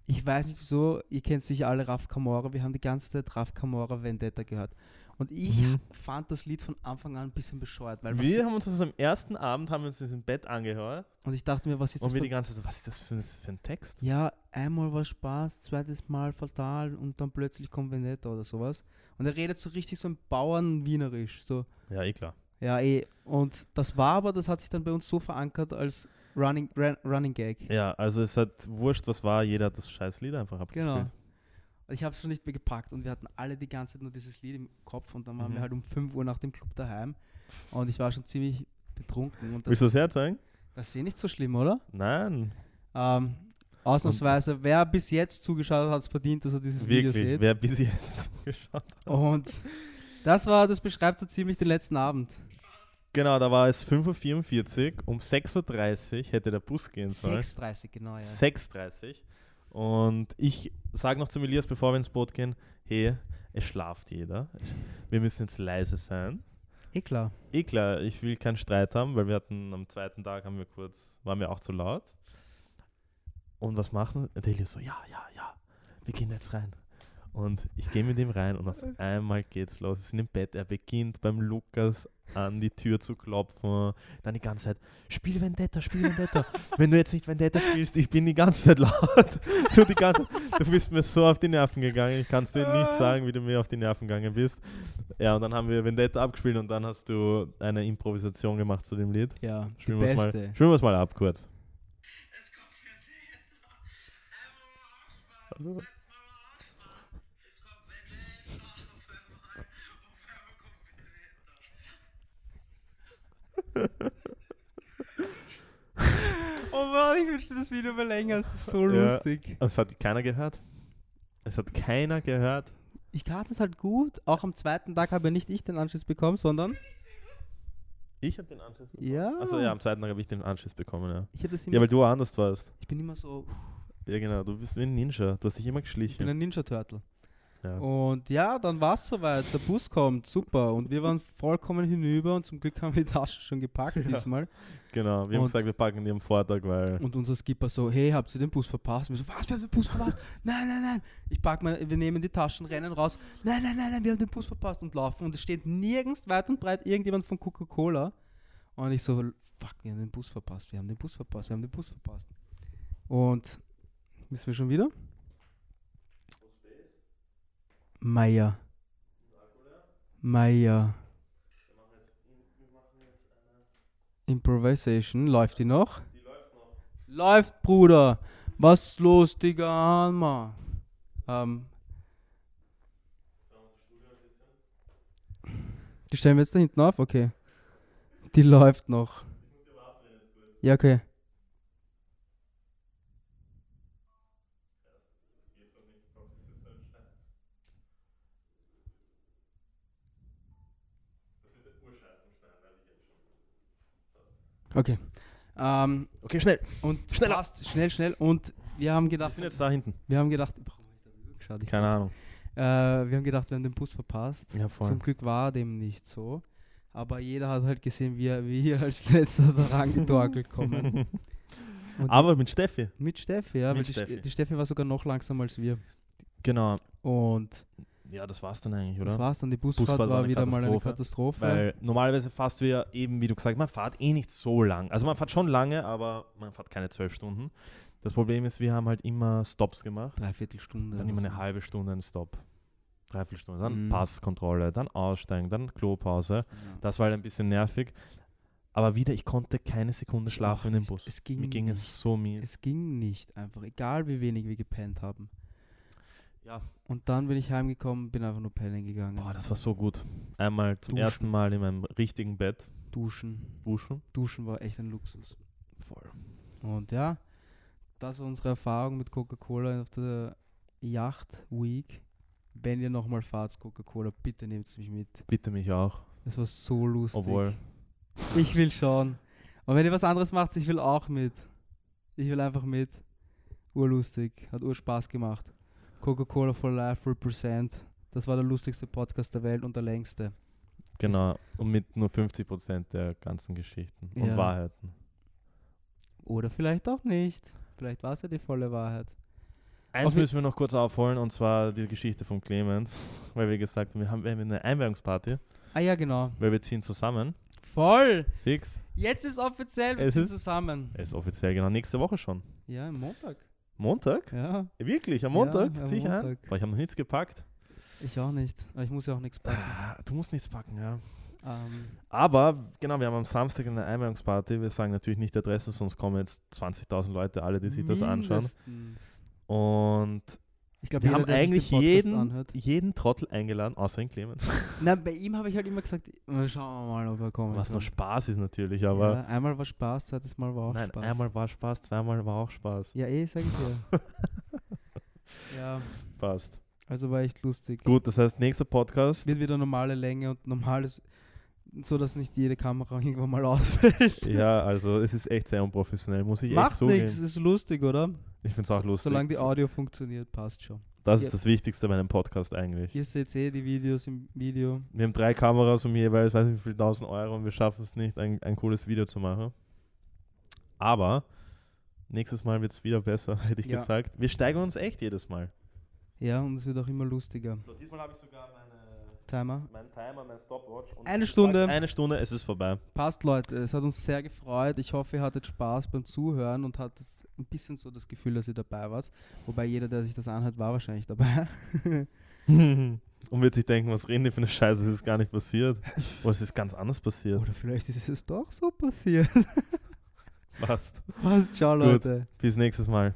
Ich weiß nicht wieso, ihr kennt sicher alle Raf Kamora. Wir haben die ganze Zeit Raf Kamora Vendetta gehört. Und ich Mhm. fand das Lied von Anfang an ein bisschen bescheuert. Weil Wir haben uns das am ersten Abend haben wir uns das im Bett angehört und ich dachte mir, was ist das und wir für die ganze Zeit so, was ist das für, ein- für ein Text? Ja, einmal war Spaß, zweites Mal fatal und dann plötzlich kommt Vendetta oder sowas. Und er redet so richtig so ein Bauern-Wienerisch. So, Ja, eh klar. ja, eh. Und das war aber, das hat sich dann bei uns so verankert als Running, Ran, Running Gag. Ja, also es hat wurscht, was war, jeder hat das scheiß Lied einfach abgespielt. Genau. Ich habe es schon nicht mehr gepackt und wir hatten alle die ganze Zeit nur dieses Lied im Kopf und dann waren Mhm. wir halt um 5 Uhr nach dem Club daheim und ich war schon ziemlich betrunken. Und Willst du das herzeigen? das ist eh nicht so schlimm, oder? Nein. Ähm, ausnahmsweise, wer bis jetzt zugeschaut hat, hat es verdient, dass er dieses Video Wirklich, sieht. wer bis jetzt geschaut hat. Und das war, das beschreibt so ziemlich den letzten Abend. Genau, da war es 5.44 Uhr, um 6.30 Uhr hätte der Bus gehen sollen. 6.30 genau, ja. 6.30 Uhr. Und ich sage noch zum Elias, bevor wir ins Boot gehen, hey, es schlaft jeder. Wir müssen jetzt leise sein. Eh klar. Eh klar, ich will keinen Streit haben, weil wir hatten am zweiten Tag haben wir kurz, waren wir auch zu laut. Und was machen? Delia so, ja, ja, ja, wir gehen jetzt rein. Und ich gehe mit ihm rein und auf einmal geht's los. Wir sind im Bett. Er beginnt beim Lukas an die Tür zu klopfen. Dann die ganze Zeit, spiel Vendetta, spiel Vendetta. Wenn du jetzt nicht Vendetta spielst, ich bin die ganze Zeit laut. Du, die ganze, du bist mir so auf die Nerven gegangen. Ich kann es dir nicht sagen, wie du mir auf die Nerven gegangen bist. Ja, und dann haben wir Vendetta abgespielt und dann hast du eine Improvisation gemacht zu dem Lied. Ja, Spielen wir es mal, beste. spielen wir's mal ab kurz. Es kommt Vendetta. Oh Mann, ich wünschte, das Video wäre länger. Es ist so Ja. lustig. Es hat keiner gehört. Es hat keiner gehört. Ich hatte es halt gut. Auch am zweiten Tag habe nicht ich den Anschluss bekommen, sondern Ich habe den Anschluss bekommen. ja. Also ja, am zweiten Tag habe ich den Anschluss bekommen, ja. Ich habe das immer. Ja, weil du anders warst. ich bin immer so. Ja, genau. Du bist wie ein Ninja. Du hast dich immer Ich bin geschlichen. ein Ninja Turtle. Ja. Und ja, dann war es soweit. Der Bus kommt, super. Und wir waren vollkommen hinüber und zum Glück haben wir die Taschen schon gepackt Ja. diesmal. Genau. Wir haben Und- gesagt, wir packen die am Vortag, weil. Und unser Skipper so, hey, habt ihr den Bus verpasst? Wir so, was, wir haben den Bus verpasst? Nein, nein, nein. Ich pack mal, wir nehmen die Taschen, rennen raus. Nein, nein, nein, nein, wir haben den Bus verpasst und laufen. Und es steht nirgends weit und breit irgendjemand von Coca-Cola. Und ich so, fuck, wir haben den Bus verpasst, wir haben den Bus verpasst, wir haben den Bus verpasst. Und, müssen wir schon wieder? Meier. Meier. Improvisation, läuft die noch? Läuft, Bruder. Was ist los, Digga, Alma? Ähm. Die stellen wir jetzt da hinten auf? Okay. Die läuft noch. Ja, okay. Okay. Ähm, Okay, schnell. und Schneller. passt, schnell, schnell. Und wir haben Wir gedacht, sind jetzt da hinten. wir haben gedacht, warum ich da geschaut? Ich Keine Ahnung. äh, wir haben gedacht, wir haben den Bus verpasst. Ja, voll. Zum Glück war dem nicht so. Aber jeder hat halt gesehen, wie, er- wie wir als letzter da rangetorkelt kommen. Und Aber mit Steffi. mit Steffi, ja, mit weil die Steffi. Steffi. die Steffi war sogar noch langsamer als wir. Genau. Und Ja, das war's dann eigentlich, das oder? war's dann. Die Busfahrt, Busfahrt war wieder mal eine Katastrophe. Weil normalerweise fährst du ja eben, wie du gesagt hast, man fährt eh nicht so lang. Also man fährt schon lange, aber man fährt keine zwölf Stunden. Das Problem ist, wir haben halt immer Stops gemacht. Dreiviertel Stunde. Dann immer eine halbe Stunde ein Stop. Dreiviertel Stunde. Dann Mhm. Passkontrolle, dann Aussteigen, dann Klopause. Ja. Das war halt ein bisschen nervig. Aber wieder, ich konnte keine Sekunde schlafen auch in dem. Bus. Es ging Mir ging nicht. es so mies. Es ging nicht einfach, egal wie wenig wir gepennt haben. Ja. Und dann bin ich heimgekommen, bin einfach nur pennen gegangen. Boah, das war so gut. Einmal zum Duschen. ersten Mal in meinem richtigen Bett Duschen. duschen. Duschen war echt ein Luxus. Voll. Und ja, das war unsere Erfahrung mit Coca-Cola auf der Yacht Week. Wenn ihr nochmal fahrt, Coca-Cola, bitte nehmt mich mit. Bitte mich auch. Es war so lustig. Obwohl, Ich will schon. Und wenn ihr was anderes macht, ich will auch mit. Ich will einfach mit. Urlustig. Hat Urspaß gemacht. Coca-Cola for Life Represent. Das war der lustigste Podcast der Welt und der längste. genau. Und mit nur 50% der ganzen Geschichten und Ja. Wahrheiten. Oder vielleicht auch nicht. Vielleicht war es ja die volle Wahrheit. Eins Auf müssen wir noch kurz aufholen und zwar die Geschichte von Clemens, weil wir gesagt haben, wir haben wir haben eine Einweihungsparty, Ah ja, genau. weil wir ziehen zusammen. Voll! Fix. Jetzt ist offiziell, wir Es sind ist- zusammen. Es ist offiziell genau nächste Woche schon. Ja, am Montag. Montag? Ja, Wirklich, am Ja, Montag? am Zieh ich ein? Montag. Boah, ich habe noch nichts gepackt. ich auch nicht. Ich muss ja auch nichts packen. Ah, Du musst nichts packen, ja. Ähm, Aber, genau, wir haben am Samstag eine Einweihungsparty. Wir sagen natürlich nicht die Adresse, sonst kommen jetzt 20.000 Leute, alle, die sich das anschauen. mindestens. Und Ich glaube, wir jeder, haben eigentlich jeden, anhört. jeden Trottel eingeladen, außer den Clemens. Na, bei ihm habe ich halt immer gesagt, schauen wir mal, ob er kommt. Was nur Spaß ist natürlich, aber ja, einmal war Spaß, zweites Mal war auch nein, Spaß. einmal war Spaß, zweimal war auch Spaß. Ja, eh, sag ich dir. ja, Passt. also war echt lustig. Gut, das heißt, nächster Podcast. Wird wieder normale Länge und normales, so dass nicht jede Kamera irgendwann mal ausfällt. Ja, also es ist echt sehr unprofessionell, muss ich echt Macht zugeben. nichts, ist lustig, oder? Ich finde es auch lustig. Solange die Audio funktioniert, passt schon. das Ja. ist das Wichtigste bei einem Podcast eigentlich. Ihr seht eh die Videos im Video. Wir haben drei Kameras um jeweils, weiß nicht wie viel, 1000 Euro und wir schaffen es nicht, ein, ein cooles Video zu machen. Aber nächstes Mal wird es wieder besser, hätte ich Ja. gesagt. Wir steigern uns echt jedes Mal. Ja, und es wird auch immer lustiger. So, diesmal habe ich sogar Timer. meinen Timer, meinen Stopwatch. Und Eine Stunde. sagt Eine Stunde, es ist vorbei. Passt, Leute. Es hat uns sehr gefreut. Ich hoffe, ihr hattet Spaß beim Zuhören und hattet ein bisschen so das Gefühl, dass ihr dabei wart. Wobei jeder, der sich das anhört, war wahrscheinlich dabei. und wird sich denken, was reden die für eine Scheiße, es ist gar nicht passiert. Oder es ist ganz anders passiert. Oder vielleicht ist es doch so passiert. Passt. Passt, ciao, Gut. Leute. Bis nächstes Mal.